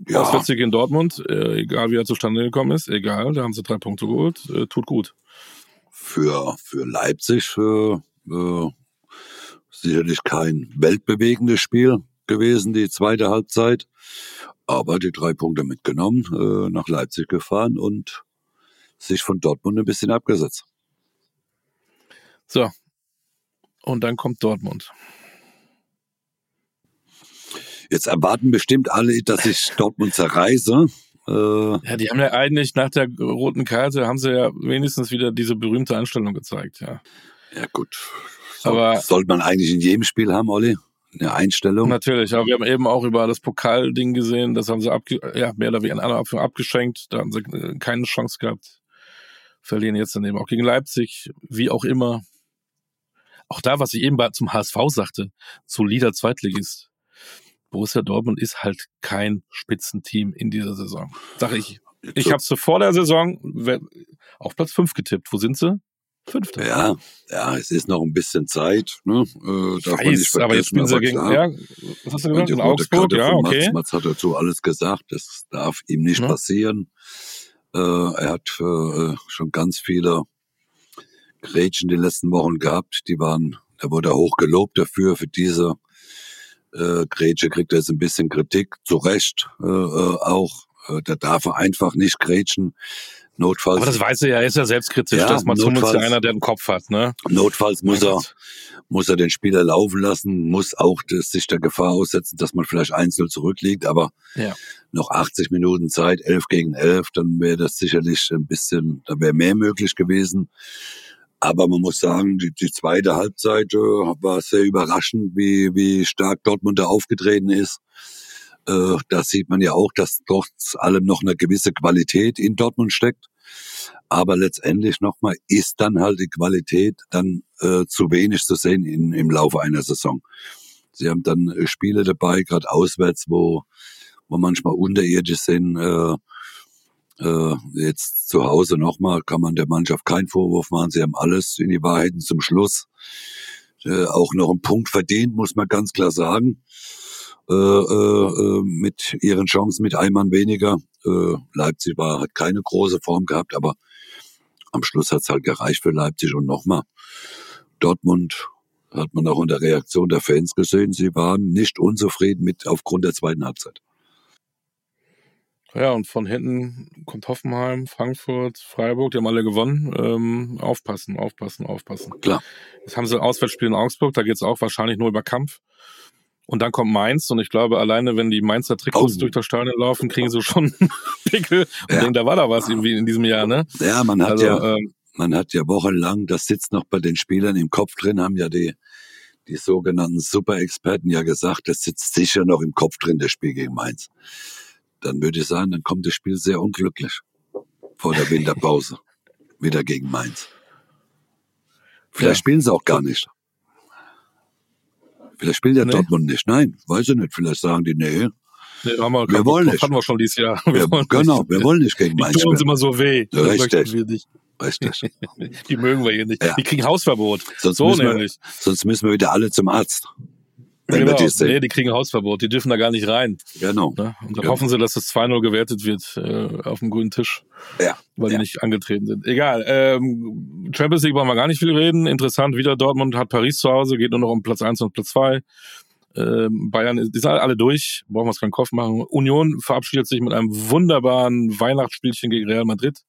S1: ja. Auswärtssieg in Dortmund, äh, egal wie er zustande gekommen ist, egal, da haben sie drei Punkte geholt, äh, tut gut.
S2: Für, für Leipzig äh, äh, sicherlich kein weltbewegendes Spiel gewesen, die zweite Halbzeit, aber die drei Punkte mitgenommen, nach Leipzig gefahren und sich von Dortmund ein bisschen abgesetzt.
S1: So, und dann kommt Dortmund.
S2: Jetzt erwarten bestimmt alle, dass ich Dortmund zerreiße.
S1: Äh, ja, die haben ja eigentlich nach der roten Karte haben sie ja wenigstens wieder diese berühmte Anstellung gezeigt, ja.
S2: Ja, gut. So, aber sollte man eigentlich in jedem Spiel haben, Olli? Eine Einstellung?
S1: Natürlich, aber wir haben eben auch über das Pokalding gesehen, das haben sie abge ja, mehr oder weniger in abgeschenkt, da haben sie äh, keine Chance gehabt. Verlieren jetzt daneben auch gegen Leipzig, wie auch immer. Auch da, was ich eben zum HSV sagte, solider Zweitligist. Borussia Dortmund ist halt kein Spitzenteam in dieser Saison. Sag ich. Ich habe es vor der Saison auf Platz 5 getippt. Wo sind sie? Fünfter.
S2: Ja, ja, es ist noch ein bisschen Zeit. Ne?
S1: Äh, darf Weiß, aber jetzt spielen sie gegen, ja, was hast du gesagt? In Augsburg, ja, okay.
S2: Mats, Mats hat dazu alles gesagt. Das darf ihm nicht ja. passieren. Äh, er hat äh, schon ganz viele Grätschen die letzten Wochen gehabt. Die waren, er wurde hoch gelobt dafür, für diese äh, Grätsche kriegt jetzt ein bisschen Kritik, zu Recht äh, äh auch. Äh, da darf er einfach nicht grätschen. Notfalls.
S1: Aber das weiß er ja, er ist ja selbstkritisch, ja, dass man zumindest einer, der einen Kopf hat, ne?
S2: Notfalls muss er, muss er den Spieler laufen lassen, muss auch das, sich der Gefahr aussetzen, dass man vielleicht einzeln zurückliegt, aber ja. noch 80 Minuten Zeit, 11 gegen 11, dann wäre das sicherlich ein bisschen, da wäre mehr möglich gewesen. Aber man muss sagen, die, die zweite Halbzeit äh, war sehr überraschend, wie, wie stark Dortmund da aufgetreten ist. Äh, da sieht man ja auch, dass trotz allem noch eine gewisse Qualität in Dortmund steckt. Aber letztendlich nochmal ist dann halt die Qualität dann äh, zu wenig zu sehen in, im Laufe einer Saison. Sie haben dann äh, Spiele dabei, gerade auswärts, wo, wo manchmal unterirdisch sind. Äh, äh, jetzt zu Hause nochmal kann man der Mannschaft keinen Vorwurf machen. Sie haben alles in die Wahrheiten zum Schluss. Äh, auch noch einen Punkt verdient, muss man ganz klar sagen. Äh, äh, äh mit ihren Chancen mit einem Mann weniger. Äh, Leipzig war, hat keine große Form gehabt, aber am Schluss hat's halt gereicht für Leipzig und nochmal. Dortmund hat man auch in der Reaktion der Fans gesehen. Sie waren nicht unzufrieden mit aufgrund der zweiten Halbzeit.
S1: Ja, und von hinten kommt Hoffenheim, Frankfurt, Freiburg, die haben alle gewonnen. Ähm, aufpassen, aufpassen, aufpassen.
S2: Klar.
S1: Jetzt haben sie Auswärtsspiel in Augsburg, da geht's auch wahrscheinlich nur über Kampf. Und dann kommt Mainz und ich glaube, alleine wenn die Mainzer Trikots oh. durch das Stadion laufen, kriegen sie schon Pickel und ja. denken, da war da was irgendwie in diesem Jahr, ne?
S2: Ja, man hat also, ja, ähm, man hat ja wochenlang, das sitzt noch bei den Spielern im Kopf drin, haben ja die, die sogenannten Super-Experten ja gesagt, das sitzt sicher noch im Kopf drin, das Spiel gegen Mainz. Dann würde ich sagen, dann kommt das Spiel sehr unglücklich vor der Winterpause wieder gegen Mainz. Vielleicht ja. spielen sie auch gar nicht. Vielleicht spielt ja nee. Dortmund nicht. Nein, weiß ich nicht. Vielleicht sagen die, nee.
S1: Nee, haben wir, wir wollen nicht. Hatten wir schon dieses Jahr.
S2: Wir, wir genau, nicht. wir wollen nicht gegen Mainz.
S1: Die tun uns immer so weh.
S2: Richtig. Richtig.
S1: die mögen wir hier nicht. Ja. Die kriegen Hausverbot.
S2: Sonst so nämlich. Wir, sonst müssen wir wieder alle zum Arzt.
S1: Genau. die nee, die kriegen Hausverbot, die dürfen da gar nicht rein.
S2: Genau.
S1: Ne? Und dann genau. hoffen sie, dass das 2-0 gewertet wird äh, auf dem grünen Tisch.
S2: Ja.
S1: Weil
S2: ja.
S1: die nicht angetreten sind. Egal. Ähm, Champions League brauchen wir gar nicht viel reden. Interessant, wieder Dortmund hat Paris zu Hause, geht nur noch um Platz 1 und Platz 2. Ähm, Bayern, die sind alle durch, brauchen wir uns keinen Kopf machen. Union verabschiedet sich mit einem wunderbaren Weihnachtsspielchen gegen Real Madrid.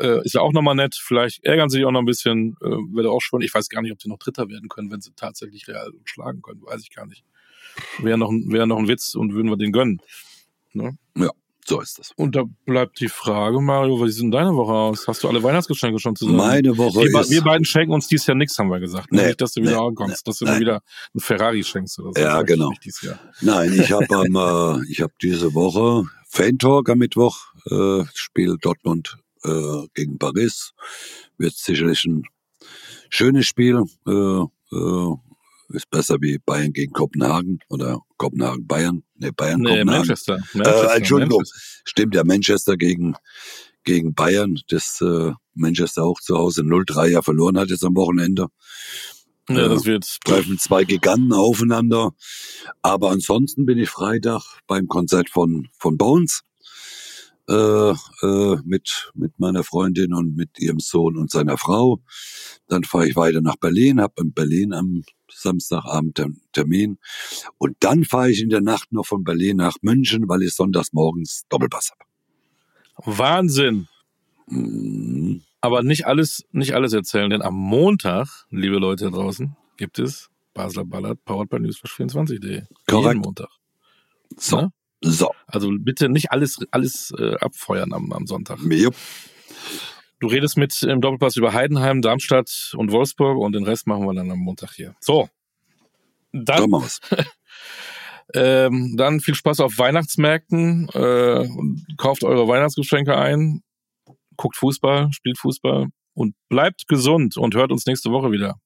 S1: Äh, ist ja auch nochmal nett. Vielleicht ärgern sie sich auch noch ein bisschen. Äh, Wäre auch schon. Ich weiß gar nicht, ob sie noch Dritter werden können, wenn sie tatsächlich Real schlagen können. Weiß ich gar nicht. Wäre noch, wäre noch ein Witz und würden wir den gönnen. Ne?
S2: Ja, so ist das.
S1: Und da bleibt die Frage, Mario, wie sieht denn deine Woche aus? Hast du alle Weihnachtsgeschenke schon zusammen?
S2: Meine Woche
S1: wir,
S2: ist...
S1: Wir beiden schenken uns dieses Jahr nichts, haben wir gesagt. Nee, nicht, dass du wieder nee, ankommst, nee, dass du mir wieder ein Ferrari schenkst oder so.
S2: Ja, genau. Nein, ich habe äh, ich habe diese Woche Fan Talk am Mittwoch, äh, Spiel Dortmund äh, gegen Paris. Wird sicherlich ein schönes Spiel. Äh, äh, ist besser wie Bayern gegen Kopenhagen oder Kopenhagen Bayern. Nee, Bayern nee, Kopenhagen.
S1: Manchester. Manchester
S2: äh, Entschuldigung. Manchester. Stimmt ja, Manchester gegen gegen Bayern, das äh, Manchester auch zu Hause 0-3 ja verloren hat jetzt am Wochenende.
S1: Ja, das wird.
S2: Treffen zwei Giganten aufeinander. Aber ansonsten bin ich Freitag beim Konzert von, von Bones äh, äh, mit, mit meiner Freundin und mit ihrem Sohn und seiner Frau. Dann fahre ich weiter nach Berlin, habe in Berlin am Samstagabend Termin. Und dann fahre ich in der Nacht noch von Berlin nach München, weil ich sonntags morgens Doppelpass habe.
S1: Wahnsinn. Mhm. Aber nicht alles, nicht alles erzählen, denn am Montag, liebe Leute da draußen, gibt es Basler Ballard, powered by Newsflash24.de.
S2: Korrekt.
S1: Jeden Montag.
S2: So. Ja? So.
S1: Also bitte nicht alles, alles äh, abfeuern am, am Sonntag.
S2: Jupp.
S1: Du redest mit im Doppelpass über Heidenheim, Darmstadt und Wolfsburg und den Rest machen wir dann am Montag hier. So. Dann, ähm, dann viel Spaß auf Weihnachtsmärkten. Äh, kauft eure Weihnachtsgeschenke ein. Guckt Fußball, spielt Fußball und bleibt gesund und hört uns nächste Woche wieder.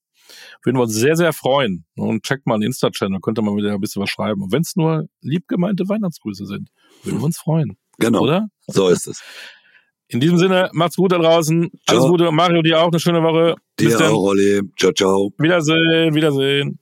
S1: Würden wir uns sehr, sehr freuen. Und checkt mal einen Insta-Channel, könnte man wieder ein bisschen was schreiben. Und wenn es nur liebgemeinte Weihnachtsgrüße sind, würden wir uns freuen.
S2: Genau.
S1: Oder?
S2: So ist es.
S1: In diesem Sinne, macht's gut da draußen. Ciao. Alles Gute. Mario, dir auch eine schöne Woche.
S2: Dir auch, Olli. Ciao, ciao.
S1: Wiedersehen, Wiedersehen.